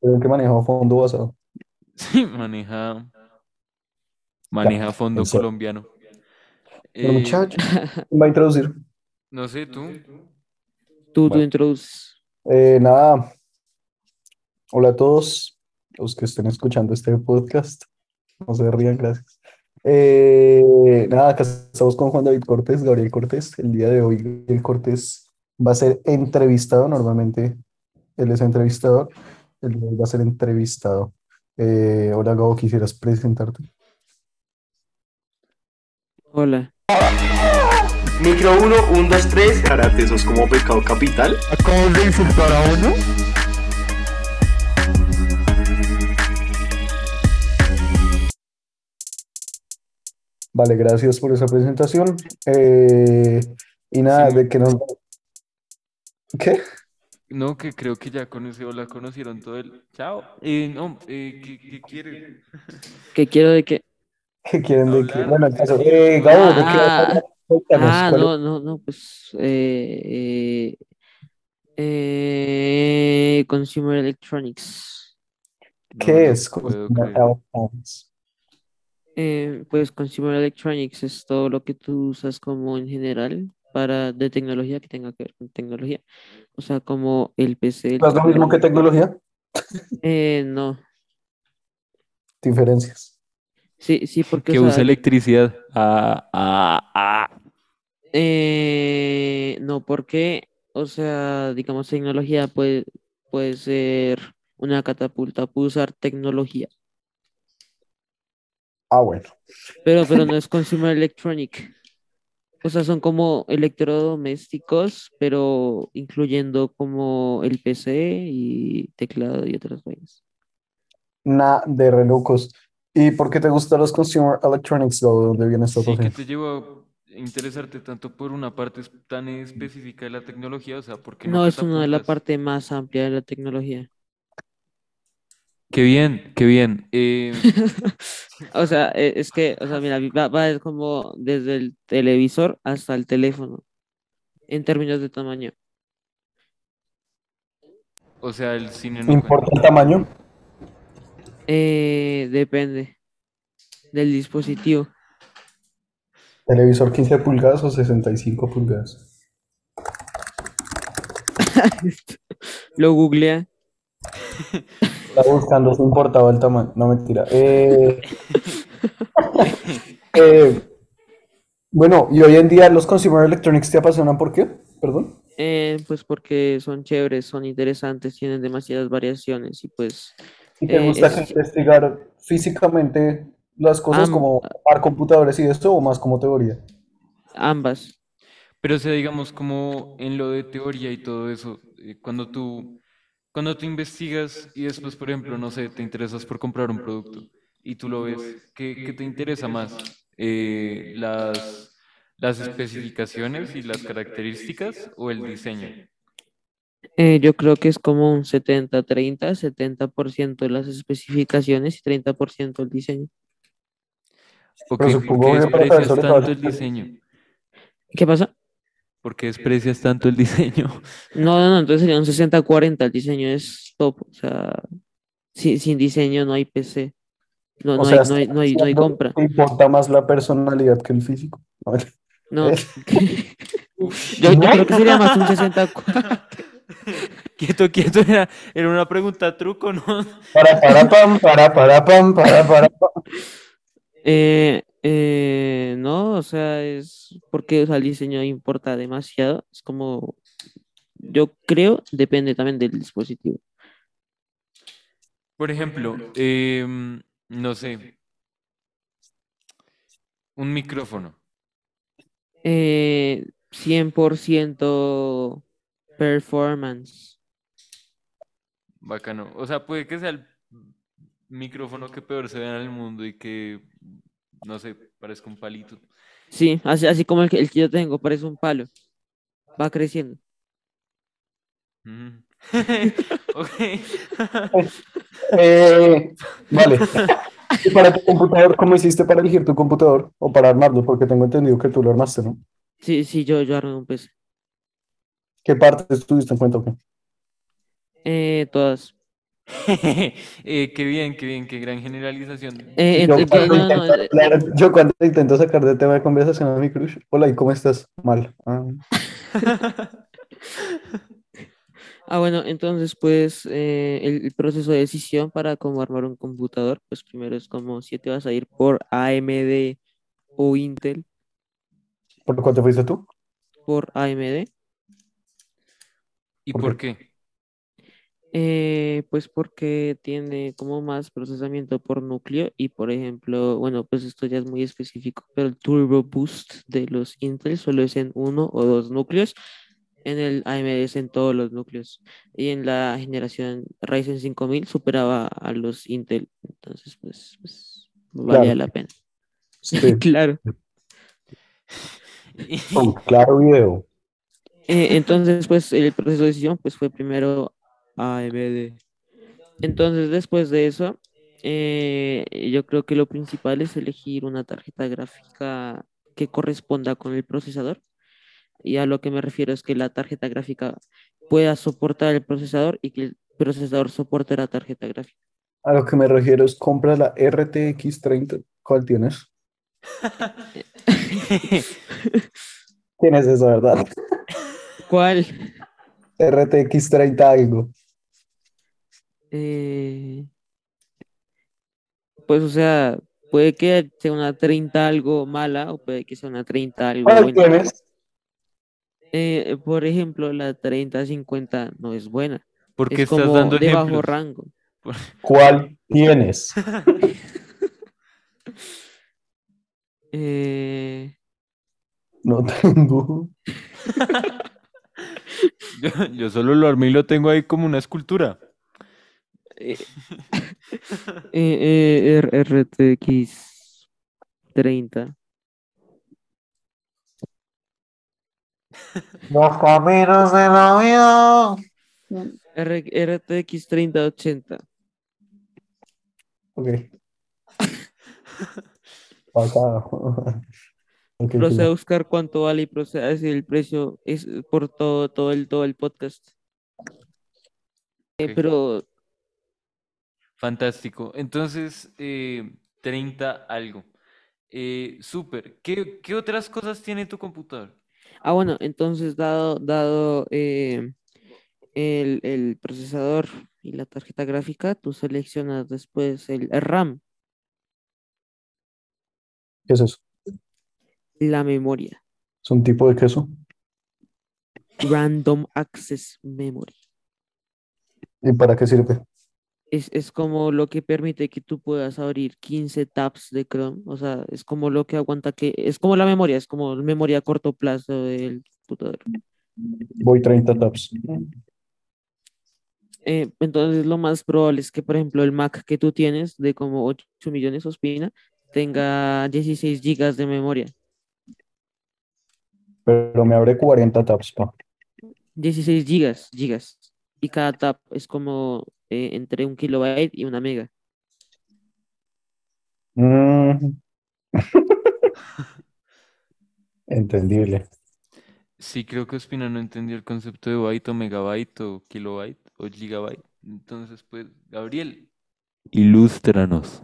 El que maneja fondo basado. Sí, maneja, maneja fondo Eso. colombiano. Bueno, Eh, muchacho, ¿quién va a introducir? no sé, tú. Tú, tú introduces. Eh, nada. Hola a todos los que estén escuchando este podcast. No se rían, gracias. Eh, nada, acá estamos con Juan David Cortés, Gabriel Cortés. El día de hoy, Gabriel Cortés va a ser entrevistado. Normalmente él es entrevistador. El día de hoy va a ser entrevistado. Eh, hola, Gabo, ¿quisieras presentarte? Hola. Micro 1, 1, 2, 3. Karate, eso es como pecado capital. ¿Acabas de insultar a uno? Vale, gracias por esa presentación. Eh, y nada, Sí. de que nos... ¿Qué? No, que creo que ya con ese hola conocieron todo el. Chao. Eh, no, eh, ¿qué, qué quiere? ¿Qué quiero de qué? ¿Qué quieren de que? Hablar. Bueno, el caso, eh, Gabo, ¿de qué Ah, Ah, ¿cuál es- no, no, no, pues eh, eh, eh, Consumer Electronics. ¿Qué es Consumer. Electronics? Eh, pues Consumer Electronics es todo lo que tú usas como en general para de tecnología que tenga que ver con tecnología. O sea, como el PC, el ¿No es lo mismo que tecnología? Eh, no, Diferencias. sí, sí, porque Que o usa electricidad. Ah, ah, ah. Eh, no, porque, o sea, digamos, tecnología puede, puede ser una catapulta, puede usar tecnología, Ah, bueno. pero, pero no es consumer electronic. O sea, son como electrodomésticos, pero incluyendo como el PC y teclado y otras cosas. Nada de relucos. ¿Y por qué te gustan los Consumer Electronics? ¿De dónde viene esta Sí, ¿qué te llevó a interesarte tanto por una parte tan específica de la tecnología? O sea, ¿por qué no No, es una de la parte más amplia de la tecnología. Qué bien, qué bien. Eh, O sea, e- es que, o sea, mira, va, va como desde el televisor hasta el teléfono, en términos de tamaño. o sea, el cine no ¿Importa cuenta. el tamaño? Eh, depende del dispositivo. ¿Televisor 15 pulgadas o 65 pulgadas? Lo googlea. Estaba buscando si importaba el tamaño. No, mentira. Eh, eh, bueno, y hoy en día los Consumer Electronics te apasionan, ¿por qué? Perdón. Eh, pues porque son chéveres, son interesantes, tienen demasiadas variaciones y pues ¿Y te Eh, gusta es- investigar físicamente las cosas Am- como armar computadores y esto o más como teoría? ambas. Pero, o sea, digamos, como en lo de teoría y todo eso, eh, cuando tú, cuando tú investigas y después, por ejemplo, no sé, te interesas por comprar un producto y tú lo ves, ¿qué, qué te interesa más? Eh, las, las especificaciones y las características o el diseño? Eh, yo creo que es como un 70-30, 70% de las especificaciones y 30% el diseño. ¿O Pero qué, tanto el diseño? ¿Qué pasa? ¿Por qué desprecias tanto el diseño? No, no, no, entonces sería un 60-40, el diseño es top, o sea, sin, sin diseño no hay PC, no, no sea, hay, no hay, no hay, no hay ¿no compra, importa más la personalidad que el físico? No. Eh. Yo, yo creo que sería más un 60-40. Quieto, quieto, era, era una pregunta truco, ¿no? Para, para, pam, para, para, pam, para, para, pam. Eh, eh, no, o sea, es porque o sea, el diseño importa demasiado, es como, yo creo, depende también del dispositivo. Por ejemplo, em, no sé, un micrófono. Eh, 100% performance. Bacano. O sea, puede que sea el micrófono que peor se vea en el mundo y que, no sé, parezca un palito. Sí, así, así como el que, el que yo tengo, parece un palo. Va creciendo. Ok. Eh, vale. ¿Y para tu computador, cómo hiciste para elegir tu computador o para armarlo? Porque tengo entendido que tú lo armaste, ¿no? Sí, sí, yo, yo armé un PC. ¿Qué partes tuviste en cuenta? o qué? Eh, todas. Eh, qué bien, qué bien, qué gran generalización. Eh, Yo ent- ent- cuando, no, intento eh, hablar- yo cuando intento sacar de tema de conversación a mi crush, hola, ¿y cómo estás? Mal. Ah, Ah, bueno, entonces pues eh, el, el proceso de decisión para cómo armar un computador, pues primero es como si te vas a ir por AMD o Intel, ¿por cuál te fuiste tú? por AMD, ¿Y ¿Por por qué? Eh, pues porque tiene como más procesamiento por núcleo y por ejemplo, bueno, pues esto ya es muy específico, pero el Turbo Boost de los Intel solo es en uno o dos núcleos, en el AMD es en todos los núcleos y en la generación Ryzen 5000 superaba a los Intel, entonces pues, pues valía Claro. la pena. Sí, Claro. con claro video. Eh, entonces, pues el proceso de decisión pues fue primero AMD. Entonces, después de eso, eh, yo creo que lo principal es elegir una tarjeta gráfica que corresponda con el procesador. Y a lo que me refiero es que la tarjeta gráfica pueda soportar el procesador y que el procesador soporte la tarjeta gráfica. A lo que me refiero es compra la RTX 30. ¿Cuál tienes? Tienes esa, ¿verdad? ¿Cuál? RTX 30 algo. Eh, pues, o sea, puede que sea una 30 algo mala o puede que sea una 30 algo ¿Cuál buena. tienes? Eh, por ejemplo, la 3050 no es buena. ¿Por qué es estás como dando de bajo ejemplos? rango. ¿Cuál tienes? Eh, No tengo. Yo, yo solo lo armé y lo tengo ahí como una escultura. eh, eh, eh, RTX 30. Los caminos de la vida. R- RTX 3080. Ok. Pasado. Ok, Procede a buscar cuánto vale y procede a decir el precio es por todo, todo el, todo el podcast. Eh, Ok. pero Fantástico. Entonces, eh, 30 algo. Eh, súper. ¿Qué, qué otras cosas tiene tu computador? Ah, bueno, entonces dado, dado eh, el, el procesador y la tarjeta gráfica, tú seleccionas después el RAM, ¿Qué es eso? la memoria, ¿Es un tipo de queso? Random Access Memory. ¿Y para qué sirve? Es, es como lo que permite que tú puedas abrir 15 tabs de Chrome, o sea, es como lo que aguanta que, es como la memoria, es como memoria a corto plazo del computador. Voy 30 tabs. Eh, entonces lo más probable es que, por ejemplo, el Mac que tú tienes de como 8 millones, Ospina, tenga 16 gigas de memoria. Pero me abre 40 tabs, pa. 16 gigas, gigas. Y cada tab es como eh, entre un kilobyte y una mega. Mm. Entendible. Sí, creo que Ospina no entendió el concepto de byte o megabyte o kilobyte o gigabyte. Entonces, pues, Gabriel, ilústranos.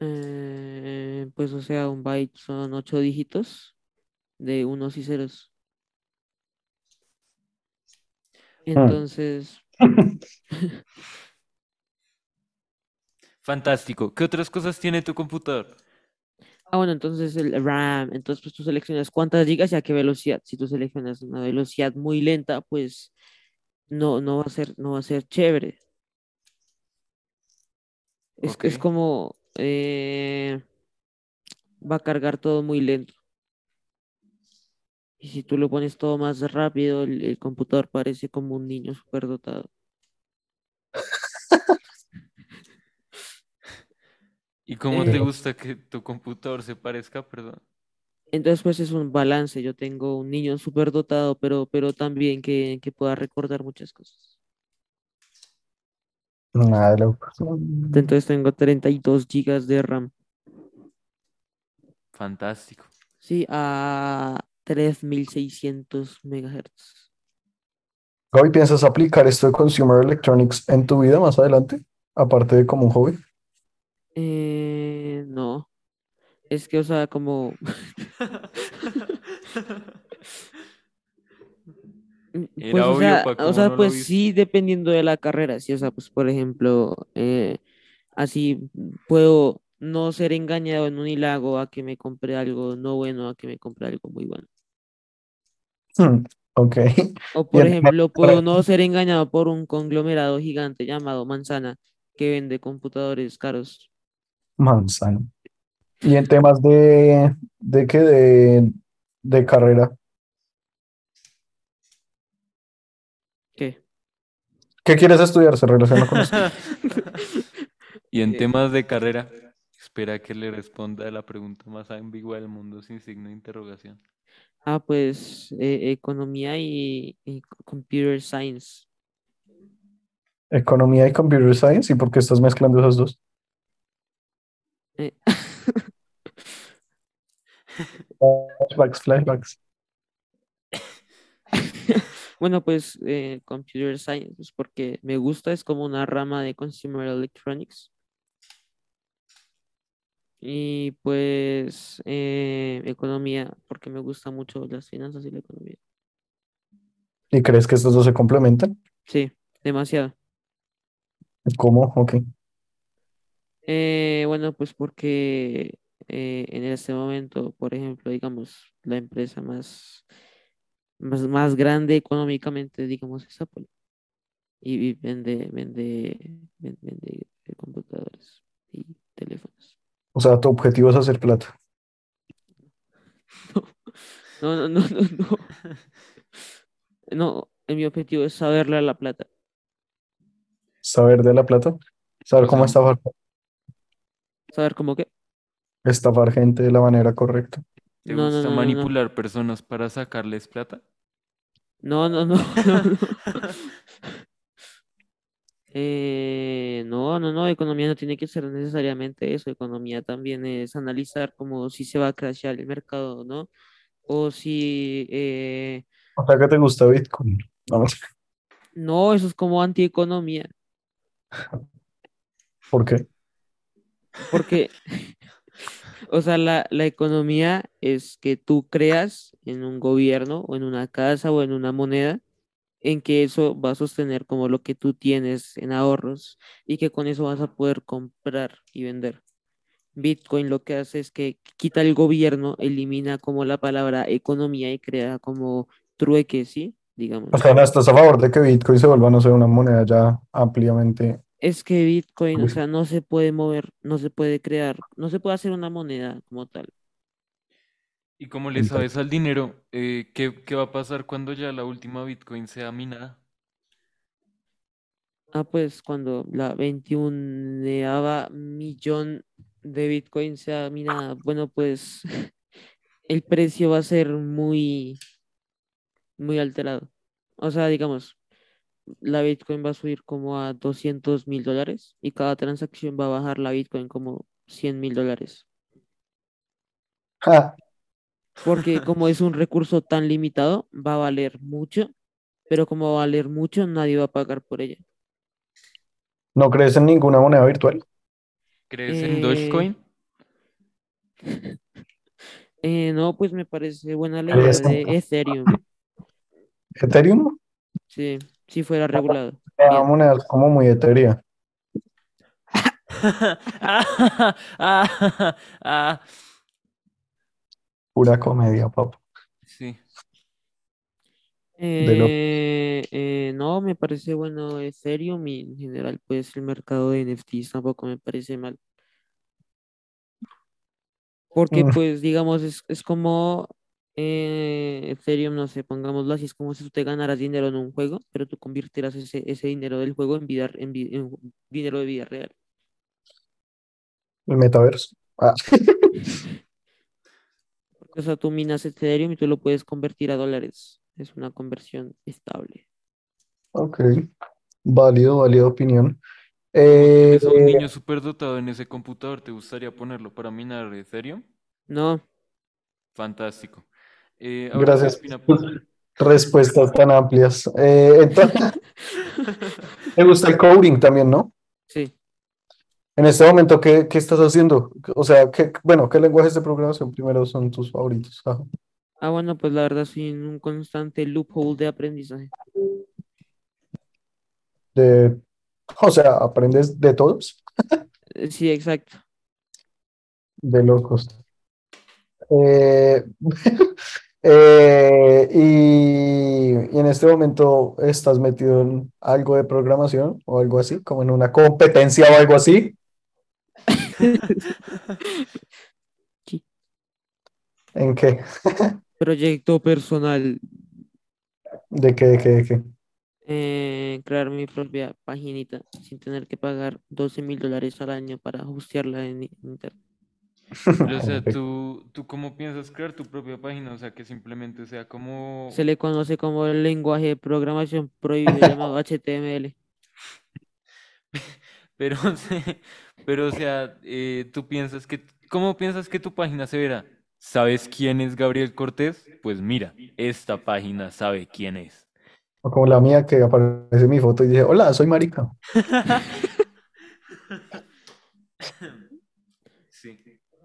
Eh, pues o sea, un byte son 8 dígitos de unos y ceros. Entonces, Fantástico. ¿Qué otras cosas tiene tu computador? ah, bueno, entonces el RAM, entonces pues tú seleccionas cuántas gigas y a qué velocidad. Si tú seleccionas una velocidad muy lenta, pues no, no va a ser, no va a ser chévere. Es, es como eh, va a cargar todo muy lento. Y si tú lo pones todo más rápido, el, el computador parece como un niño superdotado. ¿Y cómo Eh, te gusta que tu computador se parezca? Perdón. Entonces, pues es un balance. Yo tengo un niño superdotado, pero, pero también que, que pueda recordar muchas cosas. Nada de loco. Entonces tengo 32 gigas de RAM. Fantástico. Sí, a 3600 megahertz. Gaby, ¿piensas aplicar esto de Consumer Electronics en tu vida más adelante? Aparte de como un hobby. Eh, no, es que, o sea, como, mm, Era pues, o sea, o sea, no pues sí, dependiendo de la carrera, sí, o sea, pues, por ejemplo, eh, así puedo no ser engañado en un hilago a que me compre algo no bueno, a que me compre algo muy bueno. Hmm, ok. O, por Bien, ejemplo, puedo no ser engañado por un conglomerado gigante llamado Manzana que vende computadores caros. manzana. Y en temas de, de qué, de, de carrera, ¿Qué? ¿qué quieres estudiar? ¿Se relaciona con esto? Y en temas de carrera, espera que le responda a la pregunta más ambigua del mundo sin signo de interrogación. Ah, pues eh, economía y, y co- computer science. Economía y Computer Science, ¿y por qué estás mezclando esas dos? Eh, Flashbacks, flashbacks. Bueno, pues eh, computer science, pues, porque me gusta, es como una rama de consumer electronics. Y pues eh, economía, porque me gusta mucho las finanzas y la economía. ¿Y crees que estos dos se complementan? Sí, demasiado. ¿Cómo? Ok. Eh, bueno, pues porque eh, en este momento, por ejemplo, digamos, la empresa más, más, más grande económicamente, digamos, es Apple. Y, y vende, vende, ven- vende, eh, computadores y teléfonos. O sea, tu objetivo es hacer plata. No, no, no, no, no. No, mi objetivo es saberle a la plata. Saber de la plata. Saber O cómo estafar, Saber cómo que. estafar gente de la manera correcta. ¿Te No, no, gusta no, no, no. manipular personas para sacarles plata? No, no, no, no, no. Eh, no, no, no, economía no tiene que ser necesariamente eso. Economía también es analizar como si se va a crashear el mercado, ¿no? O si, eh, O sea, que te gusta Bitcoin. No, no, eso es como antieconomía, ¿por qué? porque, o sea, la, la economía es que tú creas en un gobierno o en una casa o en una moneda en que eso va a sostener como lo que tú tienes en ahorros y que con eso vas a poder comprar y vender. Bitcoin lo que hace es que quita el gobierno, elimina como la palabra economía y crea como trueque, ¿sí? Digamos. O sea, ¿no estás a favor de que Bitcoin se vuelva, no sé, una moneda ya ampliamente? Es que Bitcoin, o sea, no se puede mover, no se puede crear, no se puede hacer una moneda como tal. Y como le Entonces- sabes al dinero, eh, ¿qué, qué va a pasar cuando ya la última Bitcoin sea minada? Ah, pues cuando la 21 millón de Bitcoin sea minada, bueno, pues el precio va a ser muy, muy alterado. O sea, digamos, la Bitcoin va a subir como a 200 mil dólares y cada transacción va a bajar la Bitcoin como 100 mil dólares. Ja, Porque como es un recurso tan limitado, va a valer mucho, pero como va a valer mucho, nadie va a pagar por ella. ¿No crees en ninguna moneda virtual? ¿Crees en Dogecoin? Eh, no, pues me parece buena la ¿Crees idea en- de Ethereum, ¿Ethereum? sí, si fuera regulado. Una Bien. moneda como muy etérea. Pura comedia, papá. Sí. Eh, eh, no, me parece bueno Ethereum y en general, pues el mercado de NFTs tampoco me parece mal. Porque, Mm. pues, digamos, es, es como eh, Ethereum, no sé, pongámoslo así, es como si tú te ganaras dinero en un juego, pero tú convirtieras ese, ese dinero del juego en, vida, en, vi- en dinero de vida real. El metaverso. Ah, o sea, tú minas Ethereum y tú lo puedes convertir a dólares. Es una conversión estable. ok. Válido, válida opinión. Eh, un niño superdotado en ese computador, ¿te gustaría ponerlo para minar Ethereum? No, Fantástico. Eh, ahora gracias. Respuestas tan amplias. Eh, entonces, ¿te gusta el coding también, no? Sí. En este momento, ¿qué, qué estás haciendo? O sea, ¿qué, bueno, ¿qué lenguajes de programación primero son tus favoritos? Ajá. Ah, bueno, pues la verdad estoy en un constante loophole de aprendizaje. De, o sea, ¿aprendes de todos? Eh, Sí, exacto. De locos. Eh, eh, y, y en este momento estás metido en algo de programación o algo así, como en una competencia o algo así. Sí. ¿En qué? Proyecto personal, ¿De qué? ¿De qué? ¿De qué? eh, crear mi propia paginita sin tener que pagar 12 mil dólares al año para hostearla en internet. Pero, o sea. ¿tú, ¿tú cómo piensas crear tu propia página? O sea, que simplemente sea como... Se le conoce como el lenguaje de programación prohibido llamado HTML. Pero, o sea- pero, o sea, eh, tú piensas que... ¿Cómo piensas que tu página se verá? ¿Sabes quién es Gabriel Cortés? Pues mira, esta página sabe quién es. O como la mía que aparece en mi foto y dice, hola, soy marica. Sí.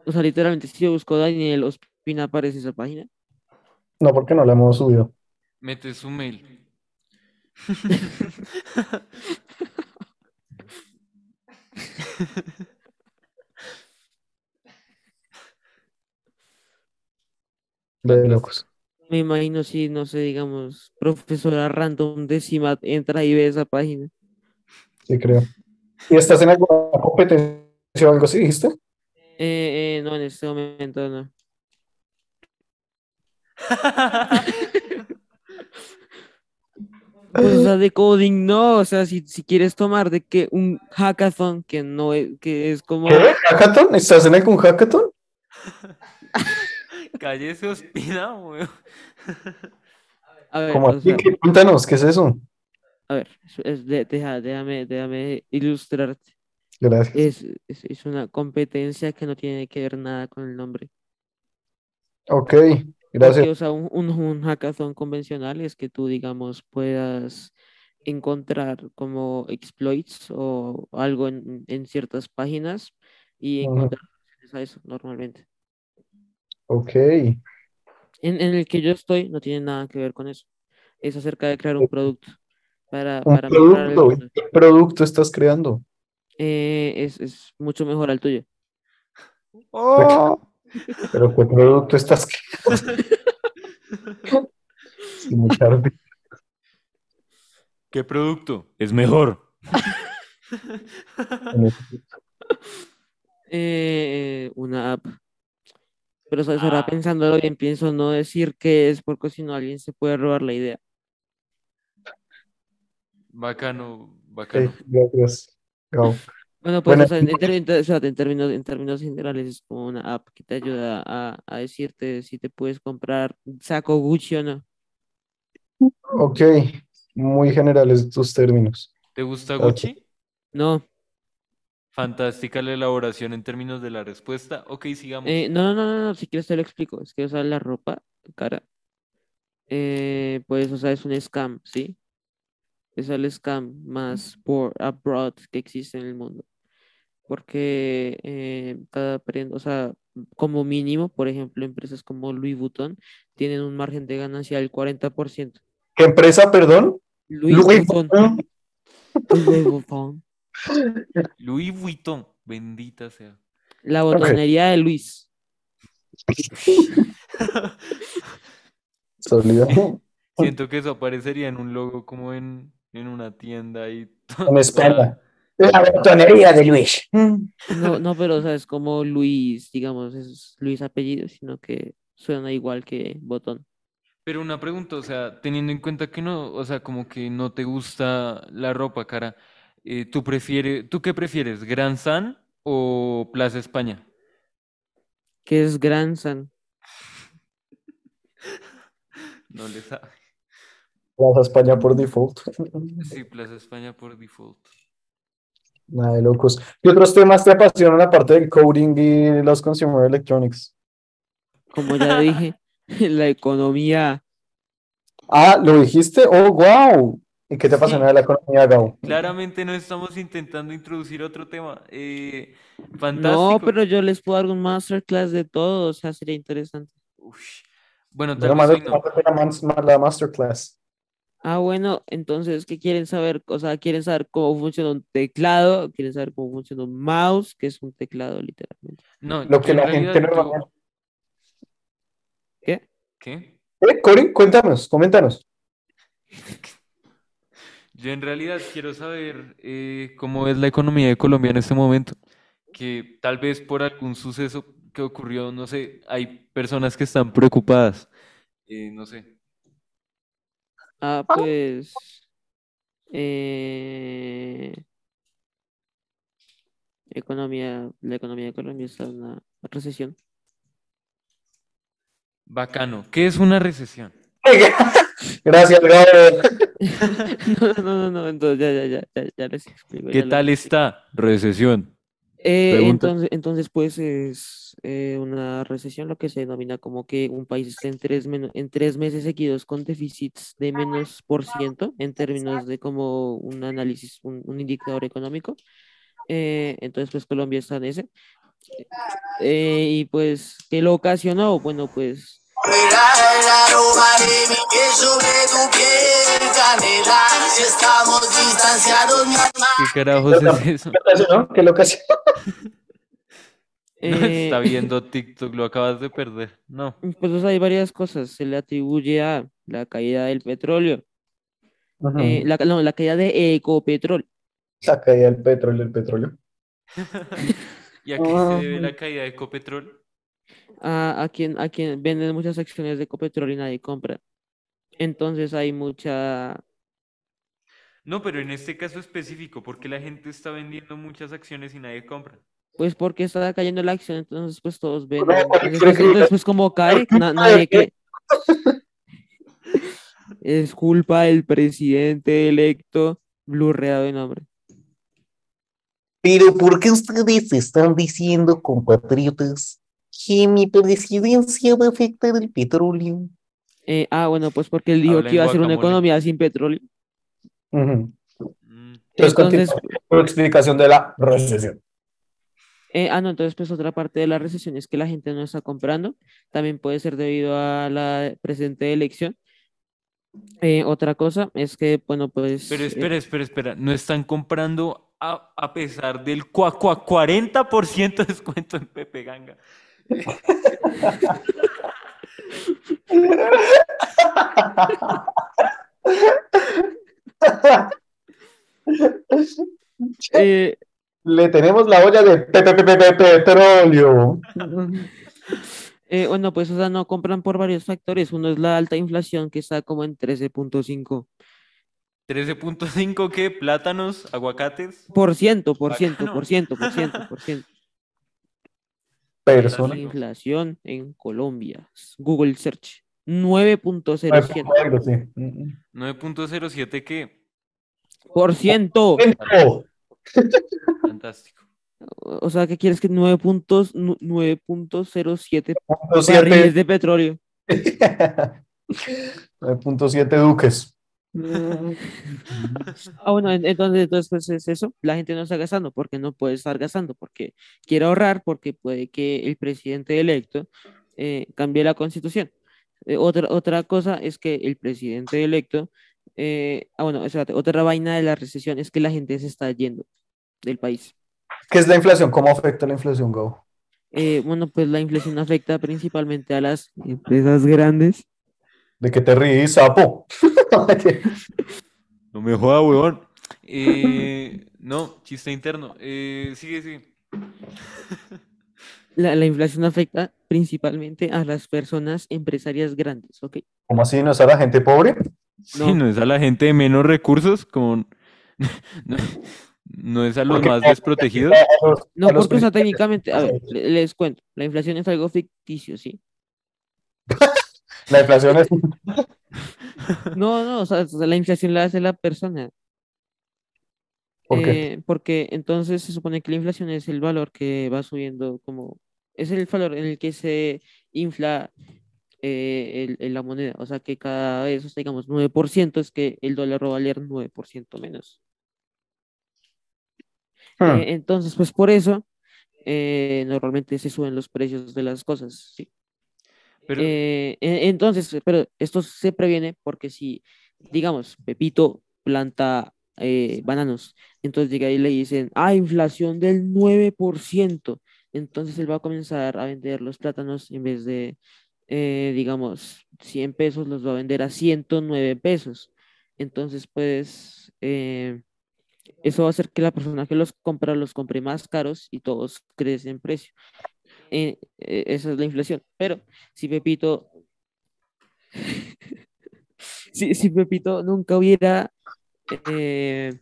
O sea, literalmente, si yo busco Daniel Ospina, aparece esa página. No, porque no la hemos subido. Mete su mail. De locos. Me imagino si, no sé, digamos, profesora random de CIMAT entra y ve esa página. Sí, creo. ¿Y estás en alguna competencia o algo así, dijiste? Eh, eh, no, en este momento no. Pues, o sea, de coding no, o sea, si, si quieres tomar de que un hackathon que no es, que es como, ¿Qué? ¿Hackathon? ¿Estás en algún hackathon? Cállese, Ospina, weón. a ver, ¿Cómo o así? sea, ¿Qué? Cuéntanos, ¿qué es eso? a ver, es- es de- deja- déjame, déjame ilustrarte. Gracias. Es, es, es una competencia que no tiene que ver nada con el nombre. Ok, Porque, gracias. o sea, un, un, un hackathon convencional es que tú, digamos, puedas encontrar como exploits o algo en, en ciertas páginas y encontrar soluciones a eso normalmente. Ok, En, en el que yo estoy no tiene nada que ver con eso. Es acerca de crear un producto para, un para el producto. ¿Qué producto estás creando? Eh, es, es mucho mejor al tuyo. ¿Pero qué producto estás arte. ¿Qué producto? Es mejor. Eh, una app. Pero sabes, ahora Ah. pensándolo bien, pienso no decir qué es porque si no alguien se puede robar la idea. Bacano, bacano. gracias. Gabo. Bueno, pues Bueno, o sea, en, términos, en términos generales es como una app que te ayuda a, a decirte si te puedes comprar saco Gucci o no. Ok, muy generales tus términos. ¿Te gusta Gracias. Gucci? No, Fantástica la elaboración en términos de la respuesta. Ok, sigamos. eh, no, no, no, no, no, si quieres te lo explico. Es que, o sea, la ropa cara, eh, pues, o sea, es un scam, ¿sí? Es el scam más por abroad que existe en el mundo. Porque eh, cada prenda, o sea, como mínimo, por ejemplo, empresas como Louis Vuitton tienen un margen de ganancia del 40%. ¿Qué empresa, perdón? Louis Louis Vuitton. Louis Vuitton. Louis Vuitton, bendita sea. La botonería de Luis. Siento que eso aparecería en un logo como en, en una tienda y En España. La botonería de Luis. No, no, pero o sea, es como Luis, digamos, es Luis apellido, sino que suena igual que botón. Pero una pregunta, o sea, teniendo en cuenta que no, o sea, como que no te gusta la ropa, cara, eh, ¿tú prefieres, tú qué prefieres, Gran San o Plaza España? Que es Gran San. No le sabe. Plaza España por default. Sí, Plaza España por default. Nada de locos. ¿Qué otros temas te apasionan aparte del coding y los consumer electronics? Como ya dije, la economía. Ah, ¿lo dijiste? ¡Oh, wow! ¿Y qué te apasiona de la economía, Gabo? Claramente no estamos intentando introducir otro tema. Eh, No, fantástico. pero yo les puedo dar un masterclass de todo, o sea, sería interesante. Ush. Bueno, tal vez no. la masterclass. Ah, bueno, entonces, ¿qué quieren saber? O sea, ¿quieren saber cómo funciona un teclado? ¿Quieren saber cómo funciona un mouse? Que es un teclado, literalmente. No, Lo yo que en la realidad gente no yo- ¿Qué? ¿Qué? Eh, Cory, cuéntanos, coméntanos. Yo en realidad quiero saber eh, cómo es la economía de Colombia en este momento, que tal vez por algún suceso que ocurrió, no sé, hay personas que están preocupadas, eh, no sé. Ah, pues. eh, economía, la economía de Colombia está en una recesión. Bacano. ¿Qué es una recesión? Gracias, Gabo. No, no, no, no, entonces ya, ya, ya, ya, ya les explico. ¿Qué tal está? Recesión. Eh, entonces, entonces, pues es eh, una recesión lo que se denomina como que un país esté en tres, en tres meses seguidos con déficits de menos por ciento en términos de como un análisis, un, un indicador económico. Eh, entonces, pues Colombia está en ese. Y pues, ¿qué lo ocasionó? Bueno, pues piel sobre tu piel, canela. Si estamos distanciados, mi alma. ¿Qué carajos es eso? ¿No? ¿Qué locación? No eh, está viendo TikTok, lo acabas de perder. No. pues o sea, hay varias cosas. Se le atribuye a la caída del petróleo, eh, la, no, la caída de Ecopetrol. La caída del petróleo, el petróleo. ¿Y a qué se debe la caída de Ecopetrol? a, a quien, a quien venden muchas acciones de Ecopetrol y nadie compra. Entonces hay mucha... No, pero en este caso específico, porque la gente está vendiendo muchas acciones y nadie compra. Pues porque está cayendo la acción, entonces pues todos venden. No, Entonces, pues, entonces, pues, como cae, na- nadie cree. Es culpa del presidente electo blurreado de nombre. Pero ¿por qué ustedes están diciendo, compatriotas, que mi presidencia va a afectar el petróleo? Eh, ah, bueno, pues porque él dijo que iba a ser una economía sin petróleo. Ujú. Mm, Entonces, Entonces, tu explicación de la recesión. Eh, ah, no, entonces pues otra parte de la recesión es que la gente no está comprando, también puede ser debido a la presente elección. Eh, otra cosa es que, bueno, pues... Pero eh, espera, espera, espera. No están comprando a, a pesar del cua, cua- 40% de descuento en Pepe Ganga. eh, Le tenemos la olla de pe- pe- pe- pe- pe- petróleo. eh, bueno, pues o sea, no compran por varios factores. Uno es la alta inflación que está como en 13.5 13.5 ¿qué? Plátanos, aguacates. por ciento, por ciento, por ciento, por ciento, por ciento. Persona. Fantástico. Inflación en Colombia. Google Search. 9.07 Algo, sí. Ujú. 9.07 ¿qué? por ciento. Fantástico. O sea, ¿qué quieres que 9 puntos, nu- 9.07 Punto barriles siete. de petróleo? 9.7 duques. Ah, bueno, en- entonces, entonces pues es eso. La gente no está gastando porque no puede estar gastando, porque quiere ahorrar, porque puede que el presidente electo eh, cambie la constitución. Eh, otra, otra cosa es que el presidente electo, eh, ah, bueno, espérate, otra vaina de la recesión es que la gente se está yendo del país. ¿Qué es la inflación? ¿Cómo afecta la inflación, Gabo? Eh, bueno, pues la inflación afecta principalmente a las empresas grandes. ¿De qué te ríes, sapo? No me joda, weón. Eh, no, chiste interno. Eh, sigue, sigue. La, la inflación afecta principalmente a las personas empresarias grandes, ¿ok? ¿Cómo así? ¿No es a la gente pobre? Sí, No. no es a la gente de menos recursos, como no, no es a los Porque- más desprotegidos. A los- No, los porque, o sea, técnicamente, a ver, le- les cuento, la inflación es algo ficticio, ¿sí? La inflación es... No, no, o sea, la inflación la hace la persona. ¿Por qué? Eh, porque entonces se supone que la inflación es el valor que va subiendo, como, es el valor en el que se infla eh, el- el- la moneda. O sea que cada vez, o sea, digamos, 9% es que el dólar va a valer 9% menos. Hmm. Eh, entonces, pues por eso normalmente se suben los precios de las cosas, ¿sí? Eh, e- entonces, pero esto se previene porque si, digamos, Pepito planta eh, bananos, entonces llega y le dicen, ah, inflación del 9%, entonces él va a comenzar a vender los plátanos en vez de, eh, digamos, 100 pesos, los va a vender a 109 pesos. Entonces, pues, eh, eso va a hacer que la persona que los compra los compre más caros y todos crecen en precio. Eh, eh, esa es la inflación. Pero si Pepito, si, si Pepito nunca hubiera eh,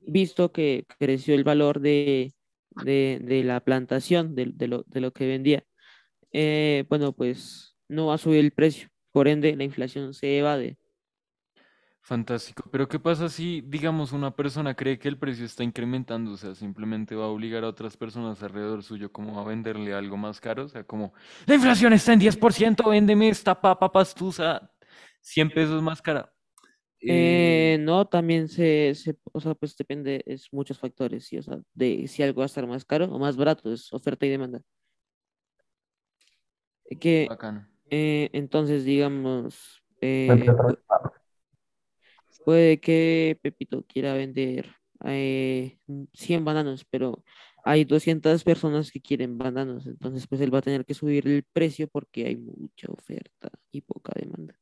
visto que creció el valor de, de, de la plantación, de, de lo, de lo que vendía, bueno, pues no va a subir el precio. Por ende, la inflación se evade. Fantástico. Pero ¿qué pasa si, digamos, una persona cree que el precio está incrementando? O sea, simplemente va a obligar a otras personas alrededor suyo como a venderle algo más caro. O sea, como, la inflación está en 10%, véndeme esta papa pastusa 100 pesos más cara. Eh, Eh, no, también se, se, o sea, pues depende, es muchos factores, sí, o sea, de si algo va a estar más caro o más barato, es oferta y demanda. Eh, Que bacano. eh, entonces, digamos, eh, puede que Pepito quiera vender eh, 100 bananos, pero hay 200 personas que quieren bananos, entonces pues él va a tener que subir el precio porque hay mucha oferta y poca demanda.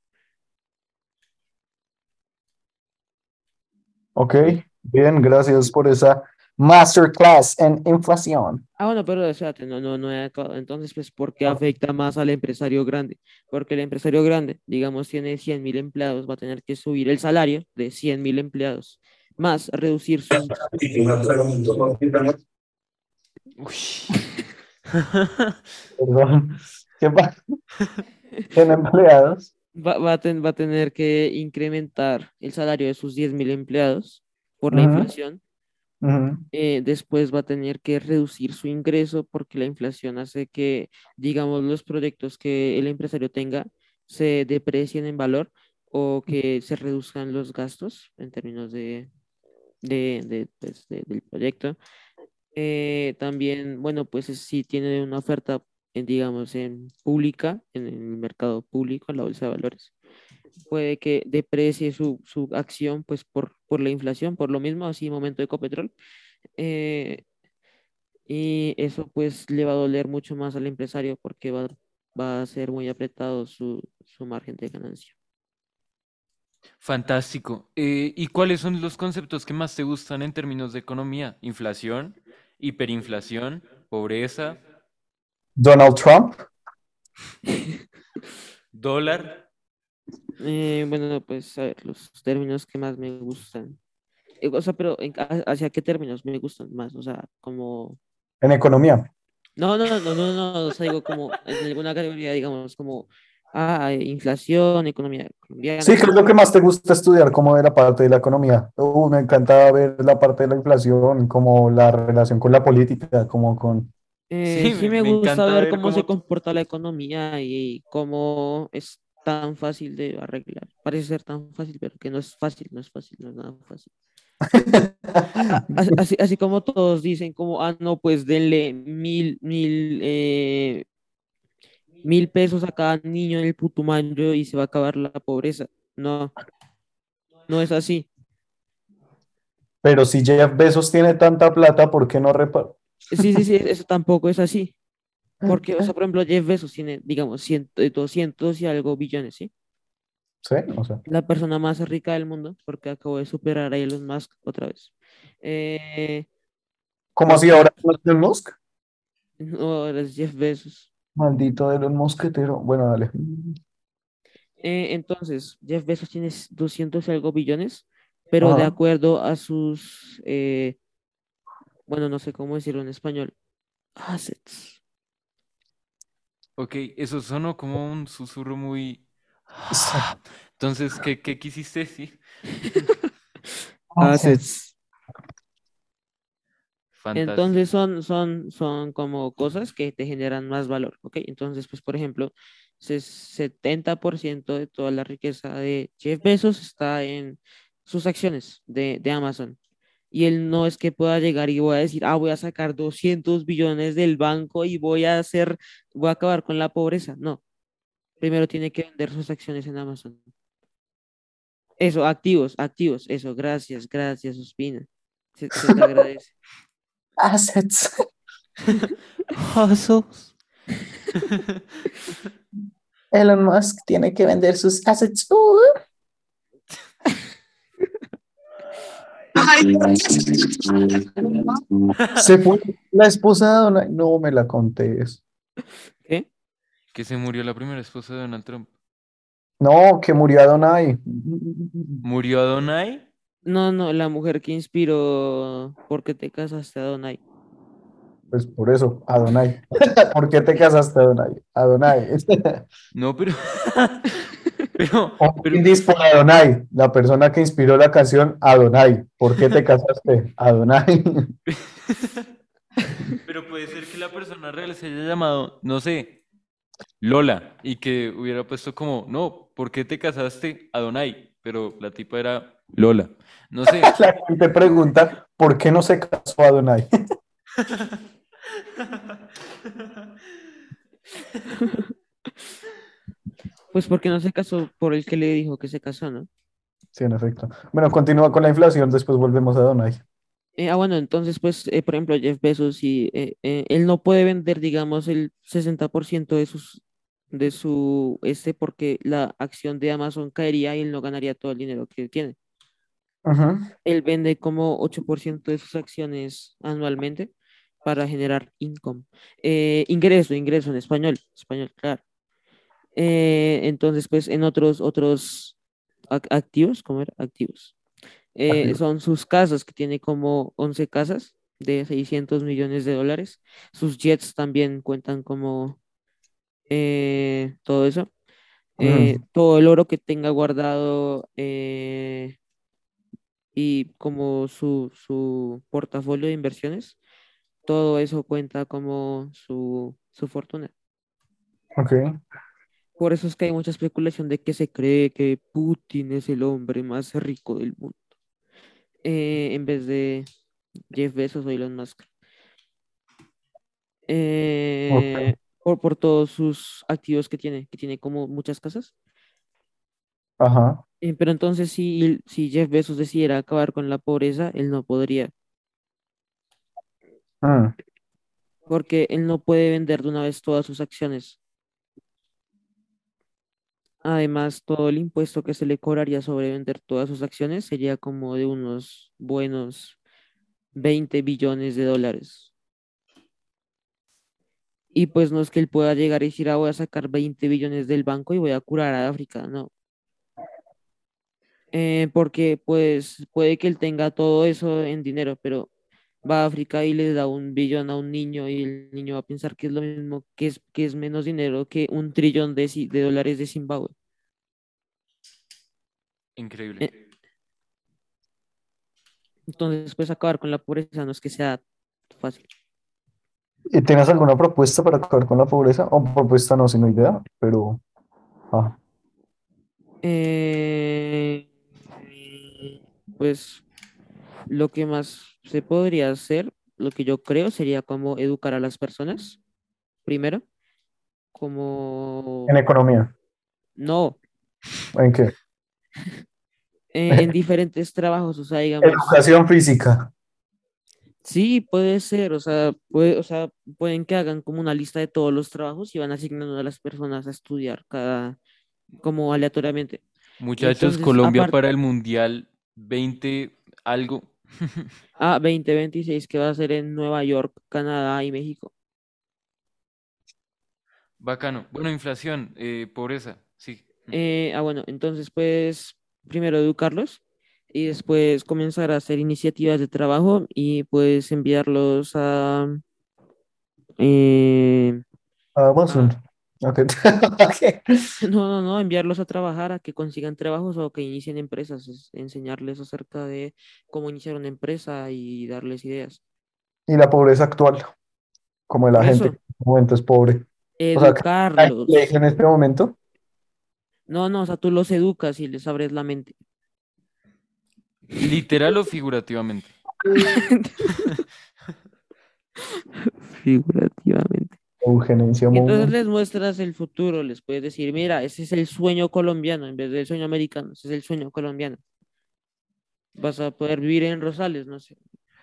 Ok, bien, gracias por esa masterclass en inflación. Ah, bueno, pero espérate, no, no, no he acabado. Entonces, pues, ¿por qué afecta más al empresario grande? Porque el empresario grande, digamos, tiene 100 mil empleados, va a tener que subir el salario de 100 mil empleados, más reducir su, Uy. Perdón. ¿Qué pasa? ¿En empleados? va, va a ten- va a tener que incrementar el salario de sus 10 mil empleados por la Ujú. Eh, después va a tener que reducir su ingreso porque la inflación hace que, digamos, los proyectos que el empresario tenga se deprecien en valor o que se reduzcan los gastos en términos de, de, de, pues, de- del proyecto. Eh, también, bueno, pues es- si tiene una oferta, en, digamos, en pública, en el mercado público, en la bolsa de valores, puede que deprecie su, su acción pues por, por la inflación, por lo mismo, así momento de Ecopetrol. eh, y eso pues le va a doler mucho más al empresario porque va, va a ser muy apretado su, su margen de ganancia. Fantástico. Eh, ¿y cuáles son los conceptos que más te gustan en términos de economía? Inflación, hiperinflación, pobreza, Donald Trump. dólar. Eh, bueno, pues a ver, los términos que más me gustan. Eh, o sea, pero en- ha- ¿hacia qué términos me gustan más? O sea, como... En economía. No, no, no, no, no, no, o sea, digo como en alguna categoría, digamos, como ah, eh, inflación, economía colombiana. Sí, ¿qué es lo que más te gusta estudiar como de la parte de la economía? Uh, me encanta ver la parte de la inflación, como la relación con la política, como con... Eh, Sí, sí me- me gusta encanta ver cómo cómo se comporta la economía y cómo es tan fácil de arreglar. Parece ser tan fácil, pero que no es fácil, no es fácil, no es nada fácil. Así, así, así como todos dicen como, ah, no, pues denle mil, mil, eh, mil pesos a cada niño en el Putumayo y se va a acabar la pobreza. No, no es así. Pero si Jeff Bezos tiene tanta plata, ¿por qué no repara? Sí, sí, sí, eso tampoco es así. Porque, o sea, por ejemplo, Jeff Bezos tiene, digamos, 100, 200 y algo billones, ¿sí? Sí, o sea, La persona más rica del mundo, porque acabo de superar a Elon Musk otra vez. Eh, ¿cómo así ahora Elon Musk? no, es Jeff Bezos. Maldito Elon Musketero. Bueno, dale. Eh, entonces, Jeff Bezos tiene 200 y algo billones, pero de acuerdo a sus, eh, bueno, no sé cómo decirlo en español, assets. Ok, eso sonó como un susurro muy... Entonces, ¿qué, qué quisiste decir? Assets. Fantástico. Entonces son, son, son como cosas que te generan más valor, ¿ok? Entonces, pues, por ejemplo, se- 70% de toda la riqueza de Jeff Bezos está en sus acciones de, de Amazon. Y él no es que pueda llegar y voy a decir, ah, voy a sacar 200 billones del banco y voy a hacer, voy a acabar con la pobreza. No. Primero tiene que vender sus acciones en Amazon. Eso, activos, activos, eso, gracias, gracias, Ospina. Se, se te agradece. Assets. Elon Musk tiene que vender sus assets. Uh. Se fue la esposa de Donald. No me la contés. ¿Qué? Que se murió la primera esposa de Donald Trump. No, que murió Adonai. ¿Murió Adonai? No, no, la mujer que inspiró ¿Por qué te casaste, Adonai? Pues por eso, Adonai. ¿Por qué te casaste, Adonai? Adonai. No, pero. pero, Un pero, brindis por Adonai, la persona que inspiró la canción Adonai. ¿Por qué te casaste? Adonai. pero puede ser que la persona real se haya llamado, no sé, Lola, y que hubiera puesto como, no, ¿por qué te casaste, Adonai? Pero la tipa era Lola. No sé. La gente pregunta, ¿por qué no se casó Adonai? Pues porque no se casó por el que le dijo que se casó, ¿no? Sí, en efecto. Bueno, continúa con la inflación, después volvemos a Adonai. Eh, ah, bueno, entonces, pues, eh, por ejemplo, Jeff Bezos, y, eh, eh, él no puede vender, digamos, el 60% de sus, de su, este, porque la acción de Amazon caería y él no ganaría todo el dinero que tiene. Ujú. Él vende como 8% de sus acciones anualmente para generar income. Eh, ingreso, ingreso en español, español, claro. Eh, entonces, pues, en otros, otros ac- activos, ¿cómo era? Activos. Eh, Activos. son sus casas, que tiene como 11 casas de 600 millones de dólares. Sus jets también cuentan como eh, todo eso. Mm. todo el oro que tenga guardado y como su, su portafolio de inversiones, todo eso cuenta como su, su fortuna. Ok. Por eso es que hay mucha especulación de que se cree que Putin es el hombre más rico del mundo, eh, en vez de Jeff Bezos o Elon Musk. Eh, por, por todos sus activos que tiene, que tiene como muchas casas. Ajá. Eh, pero entonces si, si Jeff Bezos decidiera acabar con la pobreza, él no podría, Mm. porque él no puede vender de una vez todas sus acciones. Además, todo el impuesto que se le cobraría sobre vender todas sus acciones sería como de unos buenos 20 billones de dólares. Y pues no es que él pueda llegar y decir, ah, voy a sacar 20 billones del banco y voy a curar a África, no. Eh, porque pues puede que él tenga todo eso en dinero, pero va a África y le da un billón a un niño y el niño va a pensar que es lo mismo, que es, que es menos dinero que un trillón de, de dólares de Zimbabue. Increíble. Eh, Entonces, pues acabar con la pobreza no es que sea fácil. ¿Y tienes alguna propuesta para acabar con la pobreza? O propuesta no, sino idea, pero... Ah, Eh, pues lo que más se podría hacer, lo que yo creo sería como educar a las personas, primero, como... en economía. No, ¿En qué? eh, en diferentes trabajos, o sea, digamos, Educación física. sí, puede ser, o sea, puede, o sea, pueden que hagan como una lista de todos los trabajos y van asignando a las personas a estudiar cada, como aleatoriamente. Muchachos, entonces, Colombia aparte- para el Mundial 20 algo. Ah, 2026 que va a ser en Nueva York, Canadá y México. Bacano. Bueno, inflación, eh, pobreza, sí. Eh, ah, bueno, entonces pues primero educarlos y después comenzar a hacer iniciativas de trabajo y pues enviarlos a... eh, Amazon. No, no, no, enviarlos a trabajar, a que consigan trabajos o que inicien empresas, es enseñarles acerca de cómo iniciar una empresa y darles ideas. Y la pobreza actual, como la gente que en este momento es pobre. O sea, Educarlos. en este momento. No, no, o sea, tú los educas y les abres la mente. Literal o figurativamente. Figurativamente. Entonces les muestras el futuro, les puedes decir, mira, ese es el sueño colombiano en vez del sueño americano, ese es el sueño colombiano. Vas a poder vivir en Rosales, no sé.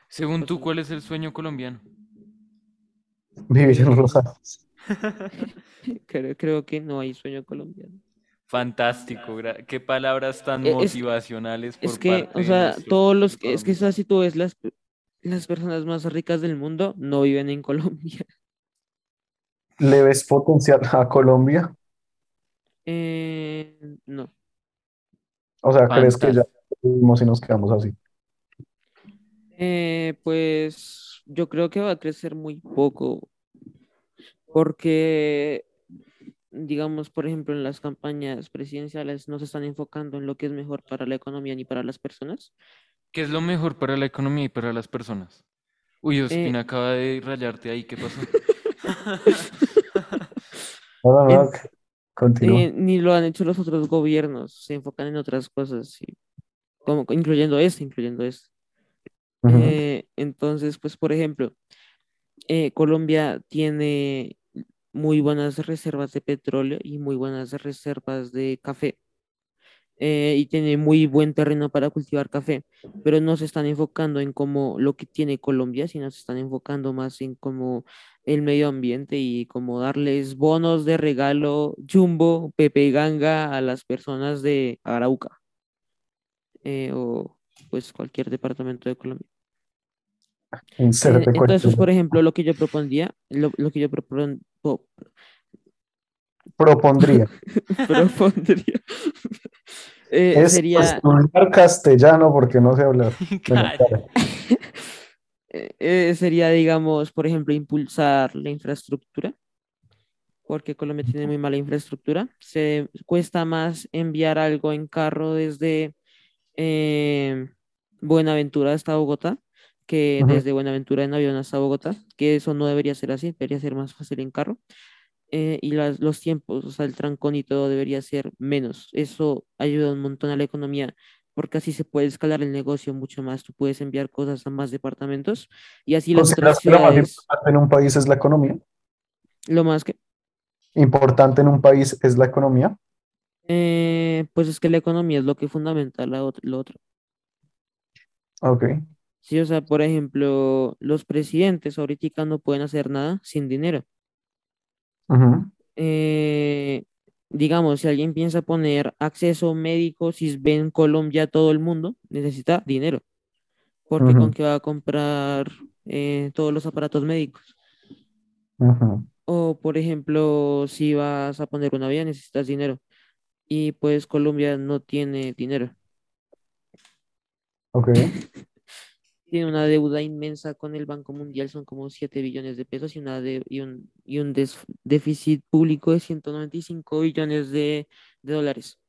Según tú, ¿cuál es el sueño colombiano? Vivir en Rosales. Creo, creo que no hay sueño colombiano. Fantástico, qué palabras tan Eh, es- motivacionales por Es que, parte o sea, todos los que, es que sea, si tú ves las, las personas más ricas del mundo, no viven en Colombia. ¿Le ves potencial a Colombia? Eh, no. O sea, ¿crees que ya vivimos y nos quedamos así? Eh, pues yo creo que va a crecer muy poco, porque, digamos, por ejemplo, en las campañas presidenciales no se están enfocando en lo que es mejor para la economía ni para las personas. ¿Qué es lo mejor para la economía y para las personas? Uy, Eh, Ospina acaba de rayarte ahí, ¿qué pasó? Eh, ni lo han hecho los otros gobiernos, se enfocan en otras cosas, y como, incluyendo este, incluyendo. Ujú. Eh, entonces, pues, por ejemplo, eh, Colombia tiene muy buenas reservas de petróleo y muy buenas reservas de café. Eh, y tiene muy buen terreno para cultivar café, pero no se están enfocando en como lo que tiene Colombia, sino se están enfocando más en como el medio ambiente y como darles bonos de regalo Jumbo, Pepe Ganga a las personas de Arauca eh, o pues cualquier departamento de Colombia. Eh, Inserte entonces, por ejemplo, lo que yo propondría, lo, lo que yo propon- po- propondría. propondría eh, Es sería estudiar castellano porque no sé hablar. Bueno, Cara. claro. eh, eh, sería, digamos, por ejemplo, impulsar la infraestructura, porque Colombia tiene muy mala infraestructura. Se cuesta más enviar algo en carro desde eh, Buenaventura hasta Bogotá que desde Buenaventura en avión hasta Bogotá, que eso no debería ser así, debería ser más fácil en carro. Eh, y las, los tiempos, o sea, el trancón y todo debería ser menos. Eso ayuda un montón a la economía porque así se puede escalar el negocio mucho más. Tú puedes enviar cosas a más departamentos y así las ¿Consideras otras que lo más ciudades, importante en un país es la economía? lo más que, ¿Importante en un país es la economía? eh, pues es que la economía es lo que fundamenta la ot- lo otro. Ok. Sí, o sea, por ejemplo, los presidentes ahorita no pueden hacer nada sin dinero. Eh, digamos, si alguien piensa poner acceso médico, si ve en Colombia todo el mundo, necesita dinero, porque con qué va a comprar eh, todos los aparatos médicos. O, por ejemplo, si vas a poner una vía, necesitas dinero. Y pues Colombia no tiene dinero. Ok. Tiene una deuda inmensa con el Banco Mundial, son como 7 billones de pesos y, una de- y un, y un des- déficit público de 195 billones de, de dólares.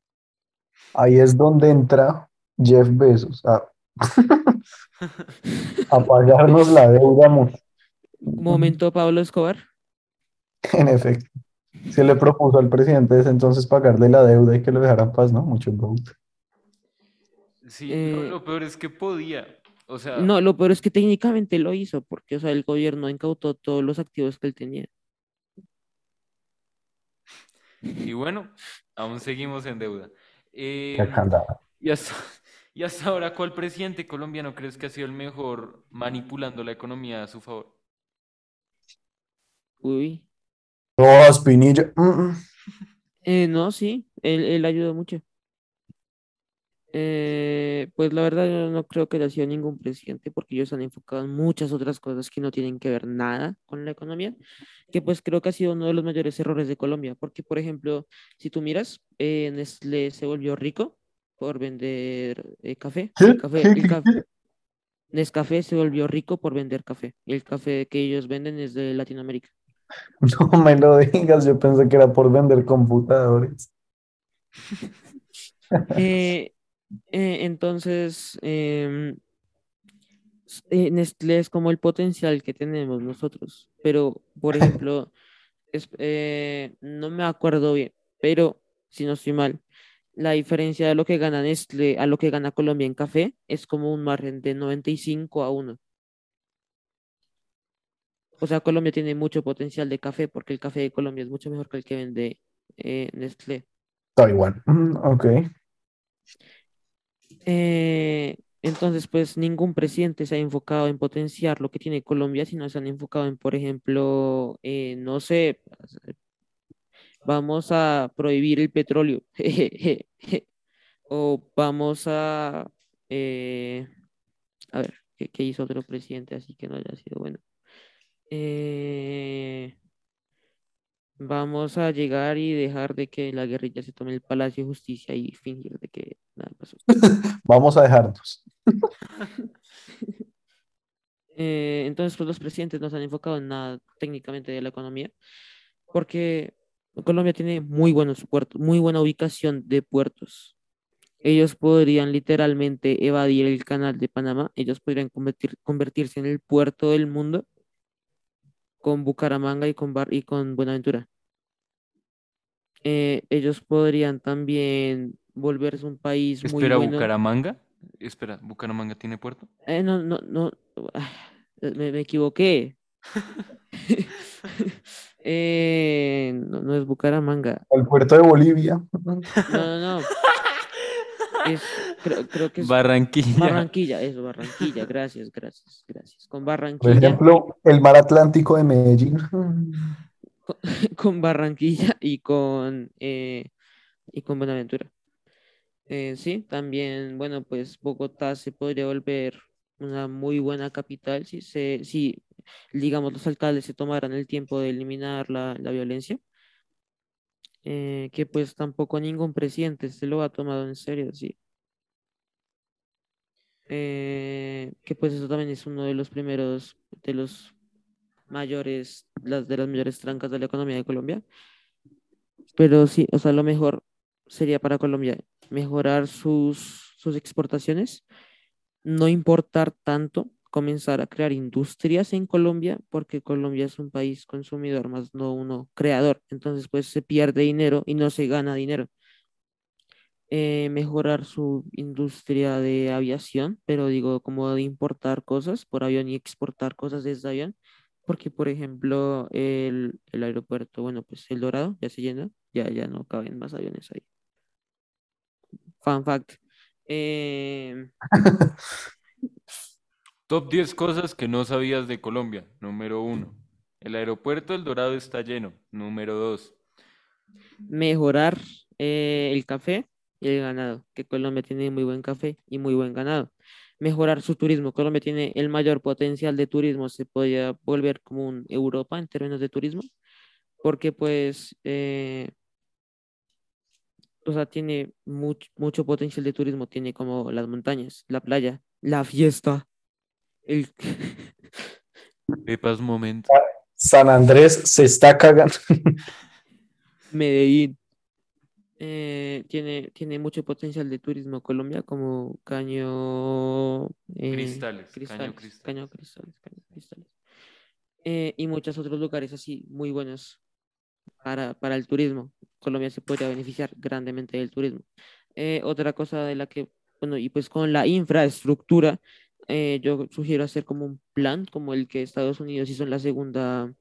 Ahí es donde entra Jeff Bezos a, a pagarnos la deuda. mo- Momento, Pablo Escobar. En efecto. Se le propuso al presidente de ese entonces pagarle la deuda y que lo dejara en paz, ¿no? Mucho vote. Sí, Eh, lo peor es que podía. O sea, No, lo peor es que técnicamente lo hizo, porque, o sea, el gobierno incautó todos los activos que él tenía. y bueno, aún seguimos en deuda. Eh, y hasta, y hasta ahora, ¿cuál presidente colombiano crees que ha sido el mejor manipulando la economía a su favor? Uy. Oh, Espinilla. Mm, mm. Eh, no, sí, él, él ayudó mucho. Eh, pues la verdad yo no creo que haya sido ningún presidente porque ellos han enfocado en muchas otras cosas que no tienen que ver nada con la economía, que pues creo que ha sido uno de los mayores errores de Colombia, porque por ejemplo, si tú miras, eh, Nestlé se volvió rico por vender eh, café, el café, el café, Nescafé se volvió rico por vender café, el café que ellos venden es de Latinoamérica. No me lo digas, yo pensé que era por vender computadores. Eh, eh, entonces, em, eh, Nestlé es como el potencial que tenemos nosotros, pero por ejemplo, es- eh, no me acuerdo bien, pero si no estoy mal, la diferencia de lo que gana Nestlé a lo que gana Colombia en café es como un margen de 95 a 1. O sea, Colombia tiene mucho potencial de café porque el café de Colombia es mucho mejor que el que vende eh, Nestlé. Taiwán. Ok. Eh, entonces, pues ningún presidente se ha enfocado en potenciar lo que tiene Colombia, sino se han enfocado en, por ejemplo, eh, no sé, vamos a prohibir el petróleo, o vamos a, eh, a ver, ¿qué, hizo otro presidente así que no haya sido bueno? Eh, vamos a llegar y dejar de que la guerrilla se tome el Palacio de Justicia y fingir de que nada pasó. Vamos a dejarnos. Eh, entonces, pues los presidentes no se han enfocado en nada técnicamente de la economía, porque Colombia tiene muy buenos puertos, muy buena ubicación de puertos. Ellos podrían literalmente evadir el canal de Panamá, ellos podrían convertir- convertirse en el puerto del mundo con Bucaramanga y con, Bar y con Buenaventura. Eh, ellos podrían también volverse un país muy Espera, bueno. Bucaramanga. Espera, ¿Bucaramanga tiene puerto? Eh, no, no, no, ah, me, me equivoqué. Eh, no, no es Bucaramanga. Al puerto de Bolivia. No, no, no. Es, creo, creo que es Barranquilla. Barranquilla, eso, Barranquilla. Gracias, gracias, gracias. Con Por Barranquilla, ejemplo, el mar Atlántico de Medellín. con Barranquilla y con eh, y con Buenaventura. Eh, sí, también, bueno, pues Bogotá se podría volver una muy buena capital si se, si, digamos, los alcaldes se tomaran el tiempo de eliminar la, la violencia, eh, que pues tampoco ningún presidente se lo ha tomado en serio, sí. Eh, que pues eso también es uno de los primeros, de los mayores, las de las mayores trancas de la economía de Colombia. Pero sí, o sea, lo mejor sería para Colombia mejorar sus, sus exportaciones, no importar tanto, comenzar a crear industrias en Colombia, porque Colombia es un país consumidor, más no uno creador. Entonces, pues se pierde dinero y no se gana dinero. Eh, mejorar su industria de aviación, pero digo, como de importar cosas por avión y exportar cosas desde avión, porque, por ejemplo, el, el aeropuerto, bueno, pues el Dorado ya se llena, ya, ya no caben más aviones ahí. Fun fact. Eh, Top 10 cosas que no sabías de Colombia. Número 1. El aeropuerto El Dorado está lleno. Número 2. mejorar eh, el café y el ganado, que Colombia tiene muy buen café y muy buen ganado. Mejorar su turismo. Colombia tiene el mayor potencial de turismo, se podría volver como un Europa en términos de turismo, porque pues, eh, o sea, tiene much- mucho potencial de turismo, tiene como las montañas, la playa, la fiesta, el... Pepas Moment. San Andrés se está cagando. Medellín. Eh, tiene, tiene mucho potencial de turismo Colombia, como Caño eh, Cristales, Caño Cristales, Cristales. Caño Cristales, Caño Cristales. Eh, y muchos otros lugares así muy buenos para, para el turismo. Colombia se podría beneficiar grandemente del turismo. Eh, otra cosa de la que, bueno, y pues con la infraestructura, eh, yo sugiero hacer como un plan, como el que Estados Unidos hizo en la Segunda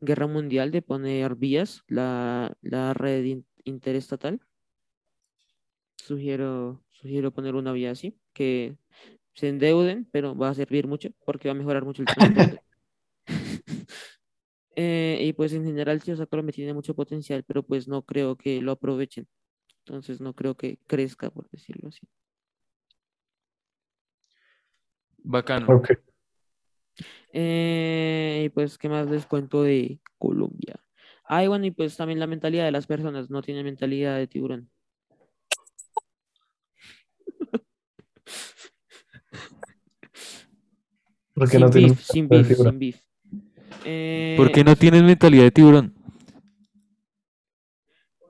Guerra Mundial, de poner vías, la, la red interestatal. Sugiero, sugiero poner una vía así, que se endeuden, pero va a servir mucho porque va a mejorar mucho el transporte. Eh, y pues en general, sí, o sea, Colombia tiene mucho potencial, pero pues no creo que lo aprovechen. Entonces no creo que crezca, por decirlo así. Bacano. Ok. Eh, y pues, ¿qué más les cuento de Colombia? Ay, bueno, y pues también la mentalidad de las personas, no tiene mentalidad de tiburón. Porque Sin no tiene beef, sin beef, sin beef. Eh, ¿Por qué no tienes mentalidad de tiburón?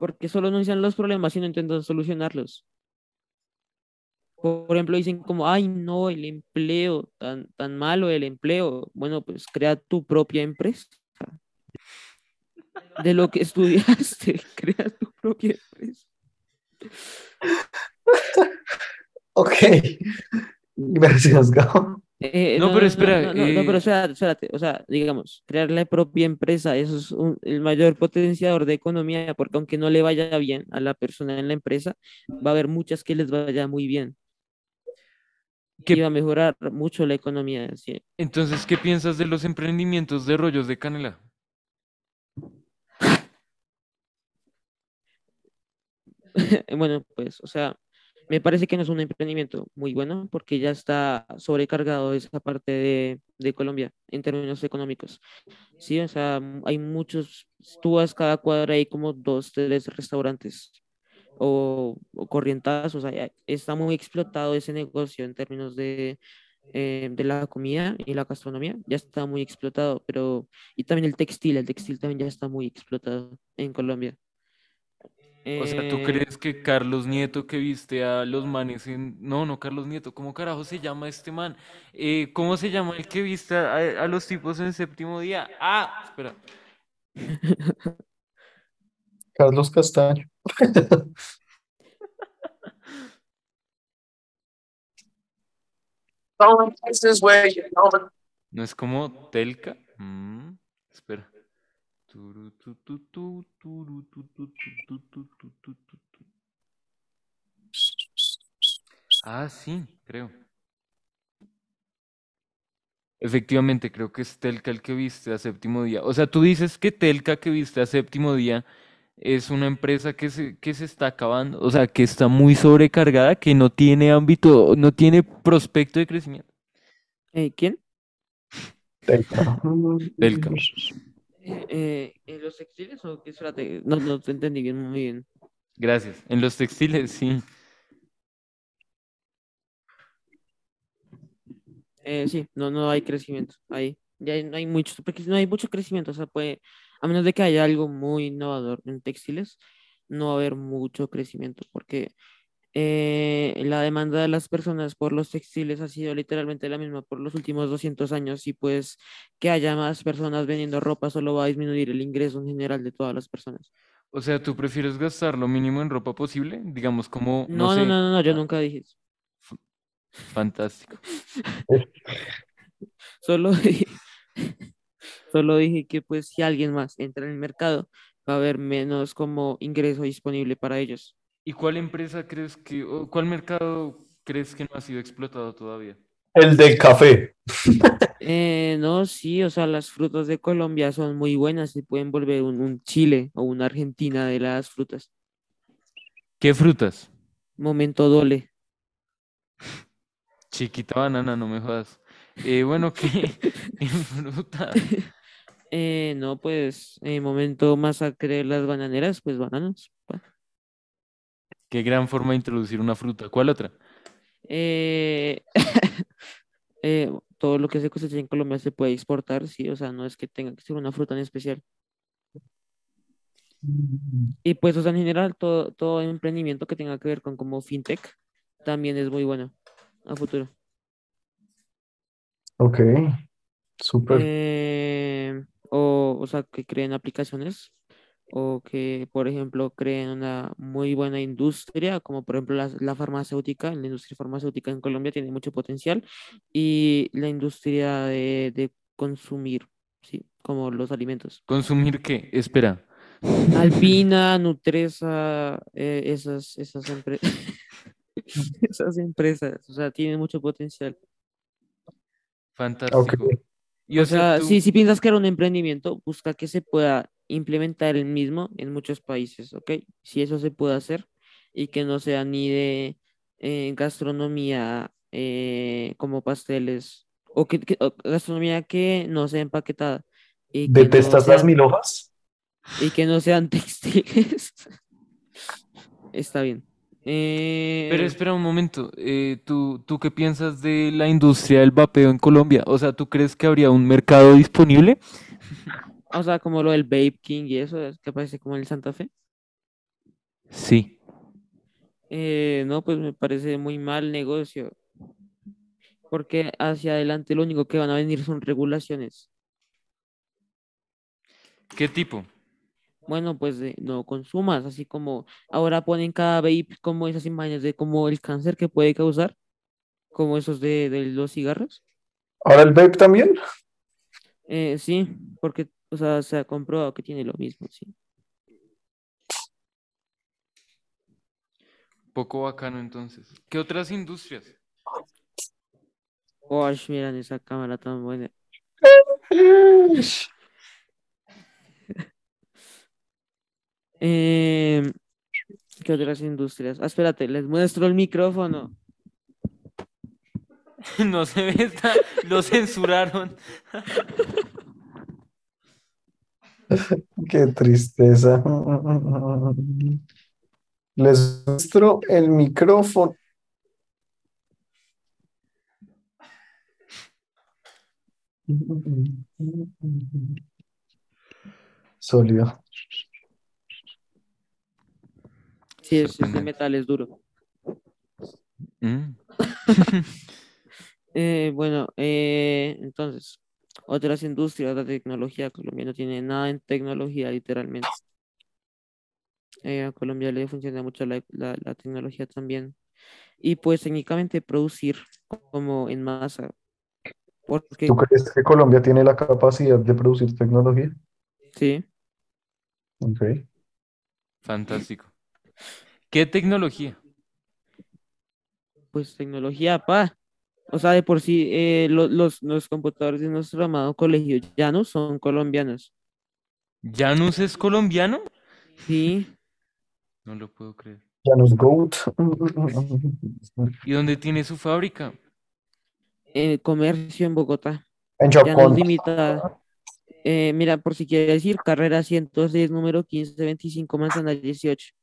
porque solo anuncian los problemas y no intentan solucionarlos. Por ejemplo, dicen como, ay, no, el empleo, tan, tan malo el empleo. Bueno, pues crea tu propia empresa. De lo que estudiaste, crea tu propia empresa. Ok. Gracias, Gabo. Eh, No, pero espera, No, no, no, pero eh, espérate, espérate, o sea, digamos, crear la propia empresa, eso es un- el mayor potenciador de economía, porque aunque no le vaya bien a la persona en la empresa, va a haber muchas que les vaya muy bien. ¿Qué- Y va a mejorar mucho la economía. sí. Entonces, ¿qué piensas de los emprendimientos de rollos de canela? Bueno, pues, o sea, me parece que no es un emprendimiento muy bueno porque ya está sobrecargado esa parte de, de Colombia en términos económicos. Sí, o sea, hay muchos, tú vas cada cuadra hay como dos, tres restaurantes o, o o sea, está muy explotado ese negocio en términos de, eh, de la comida y la gastronomía, ya está muy explotado, pero, y también el textil, el textil también ya está muy explotado en Colombia. O sea, ¿tú Eh, crees que Carlos Nieto que viste a los manes en... No, no, Carlos Nieto, ¿cómo carajo se llama este man? Eh, ¿cómo se llama el que viste a, a los tipos en séptimo día? Ah, espera. Carlos Castaño. ¿No es como Telka? Mm, espera. Ah, sí, creo. Efectivamente, creo que es Telka el que viste a séptimo día. O sea, tú dices que Telka que viste a séptimo día es una empresa que se, que se está acabando, o sea, que está muy sobrecargada, que no tiene ámbito, no tiene prospecto de crecimiento. eh, ¿quién? Telca. Telka. Eh, ¿en los textiles o qué? No, no te entendí bien, muy bien. Gracias. En los textiles, sí. Eh, sí, no, no hay crecimiento ahí. Ya no hay mucho, porque no hay mucho crecimiento, o sea, puede, a menos de que haya algo muy innovador en textiles, no va a haber mucho crecimiento, porque eh, la demanda de las personas por los textiles ha sido literalmente la misma por los últimos 200 años y pues que haya más personas vendiendo ropa solo va a disminuir el ingreso en general de todas las personas. O sea, ¿tú prefieres gastar lo mínimo en ropa posible? Digamos, como, no No, no, sé, no, no, no, yo nunca dije eso. fantástico. Solo dije, solo dije que pues si alguien más entra en el mercado, va a haber menos como ingreso disponible para ellos. ¿Y cuál empresa crees que, o cuál mercado crees que no ha sido explotado todavía? El del café. Eh, no, sí, o sea, las frutas de Colombia son muy buenas y pueden volver un, un Chile o una Argentina de las frutas. ¿Qué frutas? Momento dole. Chiquita banana, no me jodas. Eh, bueno, ¿qué, fruta? Eh, no, pues, eh, momento masacre las bananeras, pues bananas. Qué gran forma de introducir una fruta. ¿Cuál otra? Eh, eh, todo lo que se cosecha en Colombia se puede exportar, sí, o sea, no es que tenga que ser una fruta en especial. Y pues, o sea, en general, todo, todo emprendimiento que tenga que ver con como fintech también es muy bueno a futuro. Ok. Súper. Eh, o, o sea, que creen aplicaciones o que, por ejemplo, creen una muy buena industria, como por ejemplo la, la farmacéutica, la industria farmacéutica en Colombia tiene mucho potencial y la industria de, de consumir, sí, como los alimentos. ¿Consumir qué? Espera. Alpina, Nutresa, eh, esas, esas, empre- esas empresas, o sea, tienen mucho potencial. Fantástico. Y o O sea, tú- si, si piensas que era un emprendimiento, busca que se pueda implementar el mismo en muchos países, ¿ok? Si eso se puede hacer y que no sea ni de eh, gastronomía eh, como pasteles o que, que- o gastronomía que no sea empaquetada y que no ¿Detestas las mil hojas? y que no sean textiles. Está bien. Eh, Pero espera un momento, eh, ¿tú, ¿tú qué piensas de la industria del vapeo en Colombia? O sea, ¿tú crees que habría un mercado disponible? o sea, como lo del Vape King y eso, es que parece como el Santa Fe. Sí. Eh, no, pues me parece muy mal negocio, porque hacia adelante lo único que van a venir son regulaciones. ¿Qué tipo? Bueno, pues de no consumas, así como ahora ponen cada vape como esas imágenes de como el cáncer que puede causar, como esos de, de los cigarros. Ahora el vape también. Eh, sí, porque, o sea, se ha comprobado que tiene lo mismo, sí. Poco bacano entonces. ¿Qué otras industrias? Osh, miran esa cámara tan buena. Em, ¿qué otras industrias? Ah, espérate, les muestro el micrófono. No se ve, está- lo censuraron. Qué tristeza. Les muestro el micrófono. Sólido. Sí, es, es de metal, es duro. Mm. Eh, bueno, eh, entonces, otras industrias, la tecnología, Colombia no tiene nada en tecnología, literalmente. Eh, a Colombia le funciona mucho la, la- la tecnología también. Y pues técnicamente producir como en masa. Porque, ¿Tú crees que Colombia tiene la capacidad de producir tecnología? sí, Ok. Fantástico. ¿Qué tecnología? pues tecnología, pa. O sea, de por sí, eh, lo- los, los computadores de nuestro amado colegio no son colombianos. ¿Janus es colombiano? Sí, No lo puedo creer. Janus Goat. ¿Y dónde tiene su fábrica? eh, comercio en Bogotá. En Chocón. eh, mira, por si quiere decir, carrera 106, número 1525, manzana 18.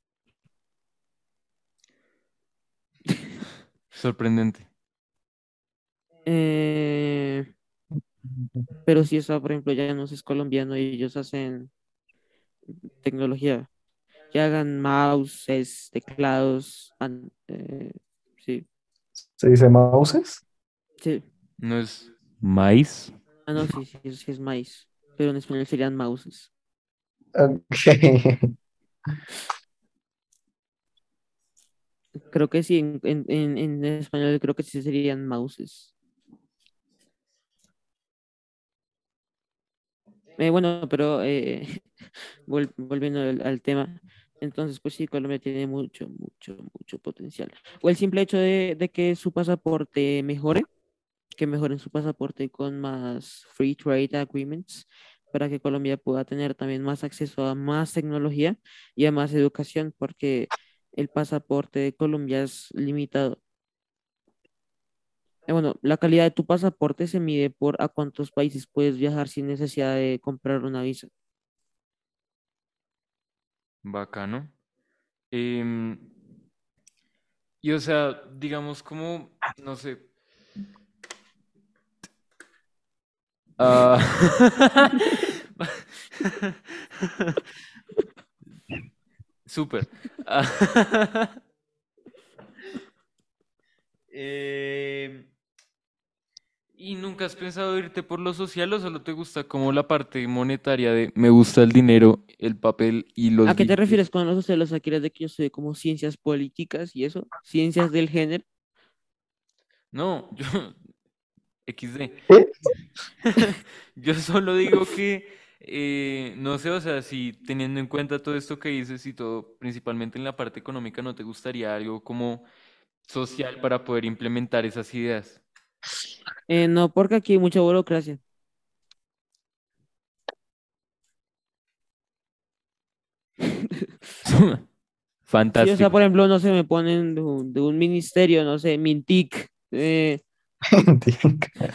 Sorprendente. Eh, pero si esa, por ejemplo, ya no es colombiano y ellos hacen tecnología. Que hagan mouses, teclados. eh, sí, ¿Se dice mouses? sí. ¿No es maíz? Ah, no, sí, sí, sí es maíz. Pero en español serían mouses. Ok. Creo que sí, en, en, en, en español creo que sí serían mouses. Eh, bueno, pero eh, vol- volviendo al, al tema, entonces pues sí, Colombia tiene mucho, mucho, mucho potencial. O el simple hecho de, de que su pasaporte mejore, que mejoren su pasaporte con más free trade agreements para que Colombia pueda tener también más acceso a más tecnología y a más educación, porque el pasaporte de Colombia es limitado. Eh, Bueno, la calidad de tu pasaporte se mide por a cuántos países puedes viajar sin necesidad de comprar una visa. Bacano. Em, y o sea, digamos como, no sé. Ah, Súper. Ah, em, ¿y nunca has pensado irte por lo social o solo te gusta como la parte monetaria de me gusta el dinero, el papel y los ¿A qué te billetes"? refieres con los sociales? ¿A quieres de que yo estudié como ciencias políticas y eso? ¿Ciencias del género? No, yo XD. ¿Qué? Yo solo digo que eh, no sé, o sea, si teniendo en cuenta todo esto que dices y todo, principalmente en la parte económica, ¿no te gustaría algo como social para poder implementar esas ideas? Eh, no, porque aquí hay mucha burocracia. Sí, o Fantástico. sea, por ejemplo, no se me ponen de un, de un ministerio, no sé, Mintic. eh,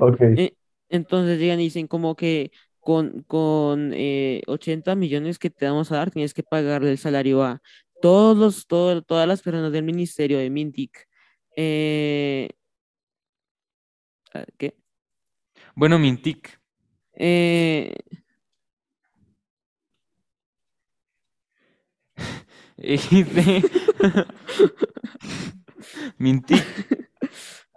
Ok. Eh, entonces llegan y dicen como que con, con eh, 80 millones que te vamos a dar, tienes que pagarle el salario a todos los, todo- todas las personas del ministerio de Mintic. Eh, ¿qué? Bueno, Mintic, Eh. Mintic.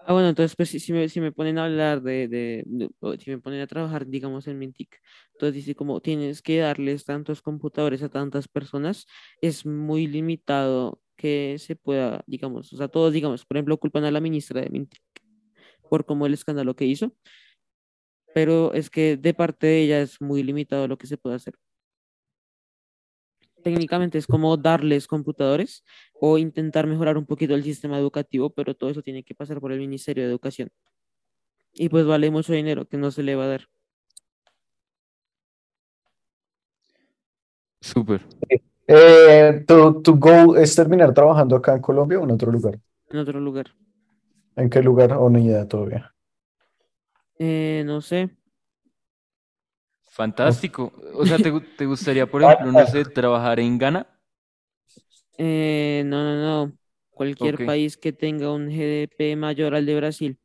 Ah, bueno, entonces, pues, si, si me, si me ponen a hablar de, de, de- si me ponen a trabajar, digamos, en Mintic, entonces dice como tienes que darles tantos computadores a tantas personas, es muy limitado que se pueda, digamos, o sea, todos, digamos, por ejemplo, culpan a la ministra de Mintic por como el escándalo que hizo, pero es que de parte de ella es muy limitado lo que se puede hacer. Técnicamente es como darles computadores o intentar mejorar un poquito el sistema educativo, pero todo eso tiene que pasar por el Ministerio de Educación. Y pues vale mucho dinero que no se le va a dar Súper. Eh, ¿tu, tu goal es terminar trabajando acá en Colombia o en otro lugar? en otro lugar. ¿En qué lugar? O ni idea todavía. Eh, no sé. Fantástico. O sea, ¿te, te gustaría, por ejemplo, no sé, trabajar en Ghana? Eh, no, no, no. Cualquier país que tenga un GDP mayor al de Brasil.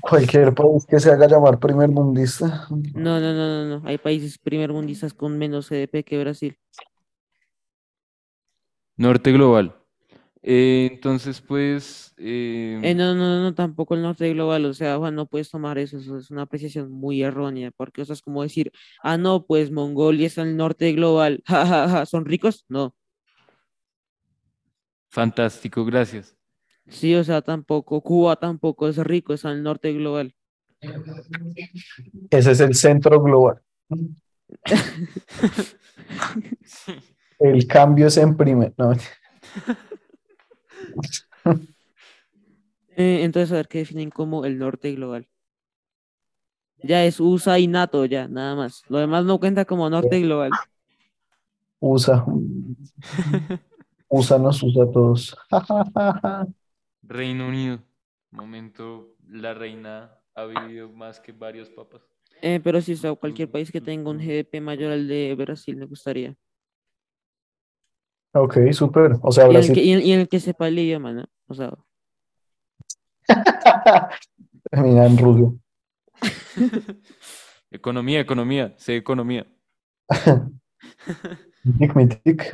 Cualquier país que se haga llamar primer mundista. No, no, no, no, no. Hay países primermundistas con menos GDP que Brasil. Norte global. Eh, entonces, pues, eh, Eh, no, no, no, no, tampoco el norte global, o sea, Juan, no puedes tomar eso, eso es una apreciación muy errónea, porque, o sea, es como decir, ah, no, pues Mongolia está en el norte global, ja, ja, ja, ¿son ricos? No, fantástico, gracias. sí, o sea, tampoco, Cuba tampoco es rico, está en el norte global. Ese es el centro global. El cambio se imprime. No, Eh, entonces, a ver qué definen como el norte global. Ya es USA y NATO, ya, nada más. Lo demás no cuenta como norte global. USA. USA nos usa a todos. Reino Unido. Momento, la reina ha vivido más que varios papas. Eh, pero sí, o sea, cualquier país que tenga un GDP mayor al de Brasil me gustaría. Ok, súper. O sea, Y en el Brasil. que, y en- y el que sepa el idioma, ¿no? O sea, Mira, en Rusia. Economía, economía, sé economía. Tic, mi, tic.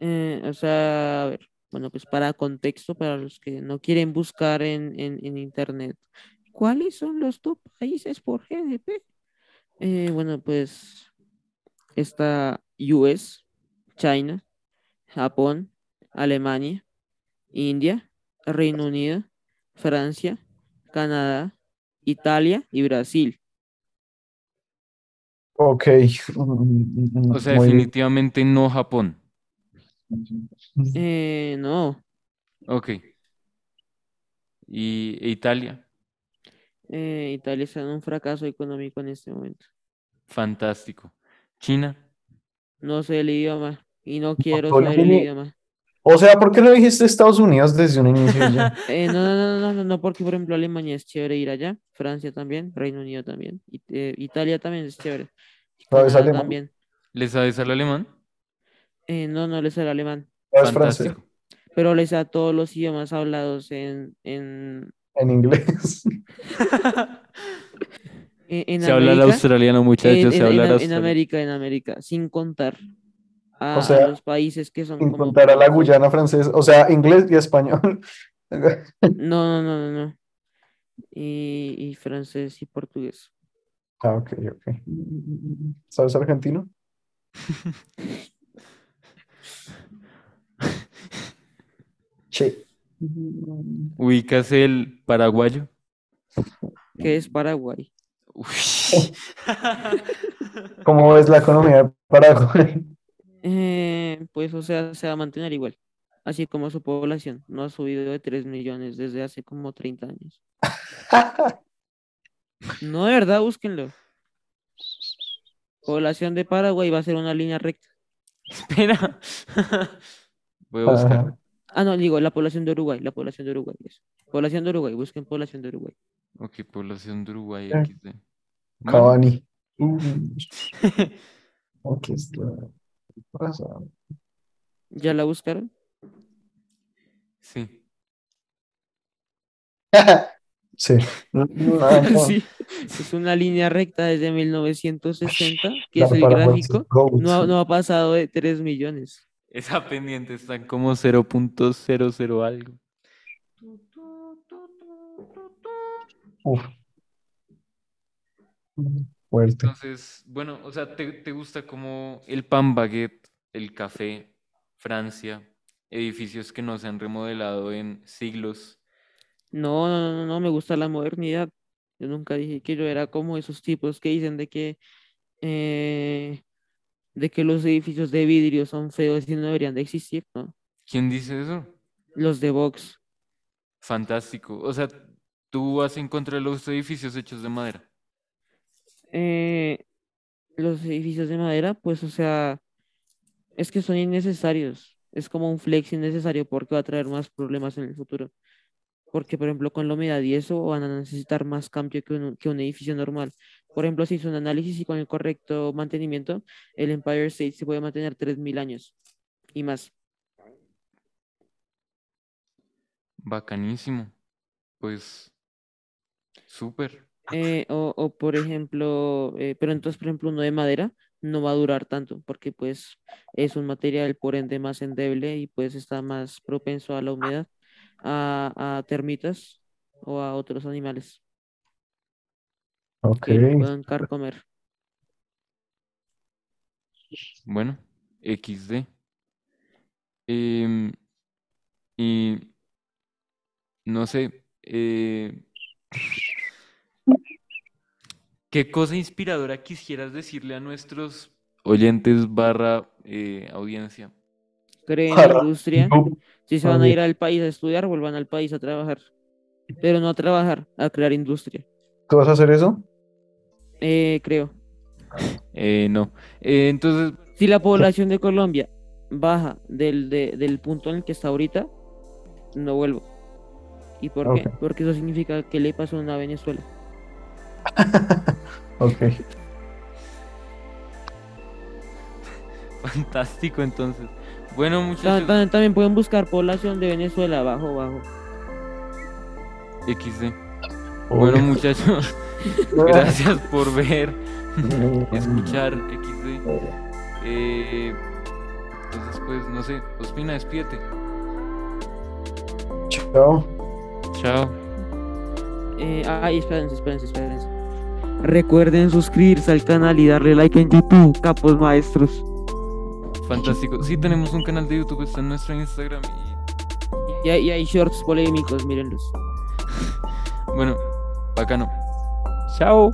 eh, o sea, a ver, bueno, pues para contexto, para los que no quieren buscar en, en, en internet, ¿cuáles son los top países por GDP? Eh, bueno, pues está US, China, Japón, Alemania, India, Reino Unido, Francia, Canadá, Italia y Brasil. Ok. O sea, Muy definitivamente no Japón. Eh, no, Ok. ¿Y Italia? eh, Italia está en un fracaso económico en este momento. Fantástico. ¿China? No sé el idioma y no quiero saber el idioma. O sea, ¿por qué no dijiste Estados Unidos desde un inicio ya? Eh, no, no, no, no, no, no, porque por ejemplo Alemania es chévere ir allá, Francia también, Reino Unido también, eh, Italia también es chévere, ¿Sabes alemán? también. ¿Le sabes al alemán? Eh, no, no les sé el alemán, ¿Sabes francés? Pero les a todos los idiomas hablados en, en, En inglés. en, en Se habla el australiano, en, muchachos, se en- habla en-. América, en América, sin contar a, O a sea, los países que son Sin como contar a la Guyana francesa. O sea, inglés y español. No, no, no, no, no. Y, y francés y portugués. Ah, ok, ok. ¿Sabes argentino? Che. ¿Ubicas el paraguayo? ¿Qué es Paraguay? Uy. ¿Cómo es la economía de Paraguay? Eh, pues, o sea, se va a mantener igual, así como su población. No ha subido de 3 millones desde hace como 30 años. No, de verdad, búsquenlo. Población de Paraguay va a ser una línea recta. Espera. Voy a buscar. Ah, no, digo, la población de Uruguay, la población de Uruguay. eso. Población de Uruguay, busquen población de Uruguay. Ok, población de Uruguay Eh. Bueno, Cavani. Uh, aquí está. ¿Ya la buscaron? sí. Sí. No, no, Sí, es una línea recta desde 1960, que la es el gráfico. No, ha- no ha pasado de 3 millones. Esa pendiente está como 0.00 algo. Uf. Fuerte. Entonces, bueno, o sea, ¿te, te gusta como el pan baguette, el café, Francia, edificios que no se han remodelado en siglos? No, no, no, no, no, me gusta la modernidad. Yo nunca dije que yo era como esos tipos que dicen de que, eh, de que los edificios de vidrio son feos y no deberían de existir, ¿no? ¿Quién dice eso? Los de Vox. Fantástico. O sea, tú vas en contra de los edificios hechos de madera. Eh, los edificios de madera, pues, o sea, es que son innecesarios. Es como un flex innecesario porque va a traer más problemas en el futuro. Porque, por ejemplo, con la humedad y eso van a necesitar más cambio que un, que un edificio normal. Por ejemplo, si hizo un análisis y con el correcto mantenimiento, el Empire State se puede mantener 3.000 años y más. Bacanísimo. Pues, súper. Eh, o, o, por ejemplo, eh, pero entonces, por ejemplo, uno de madera no va a durar tanto porque pues es un material por ende más endeble y pues está más propenso a la humedad, a, a termitas o a otros animales Ok. que lo puedan carcomer. Bueno, XD. Em, y no sé, eh, ¿qué cosa inspiradora quisieras decirle a nuestros oyentes barra eh, audiencia? Creen en la industria. No, Si se van a ir al país a estudiar, vuelvan al país a trabajar. Pero no a trabajar, a crear industria. ¿Tú vas a hacer eso? Eh, creo. Eh, no. Eh, entonces, Si la población de Colombia baja del, de- del punto en el que está ahorita, no vuelvo. ¿Y por qué? Porque eso significa que le pasó a Venezuela. Ok. fantástico entonces. Bueno, muchachos, ta- También pueden buscar población de Venezuela, bajo, bajo. XD. Bueno, muchachos, gracias por ver, escuchar XD. Eh, entonces, pues, no sé, Ospina, despídete. Chao. Chao. Eh, ay, espérense, espérense, espérense. Recuerden suscribirse al canal y darle like en YouTube, capos maestros. Fantástico. Sí, tenemos un canal de YouTube, está en nuestro Instagram. Y Y hay, y hay shorts polémicos, mírenlos. bueno, bacano. Chao.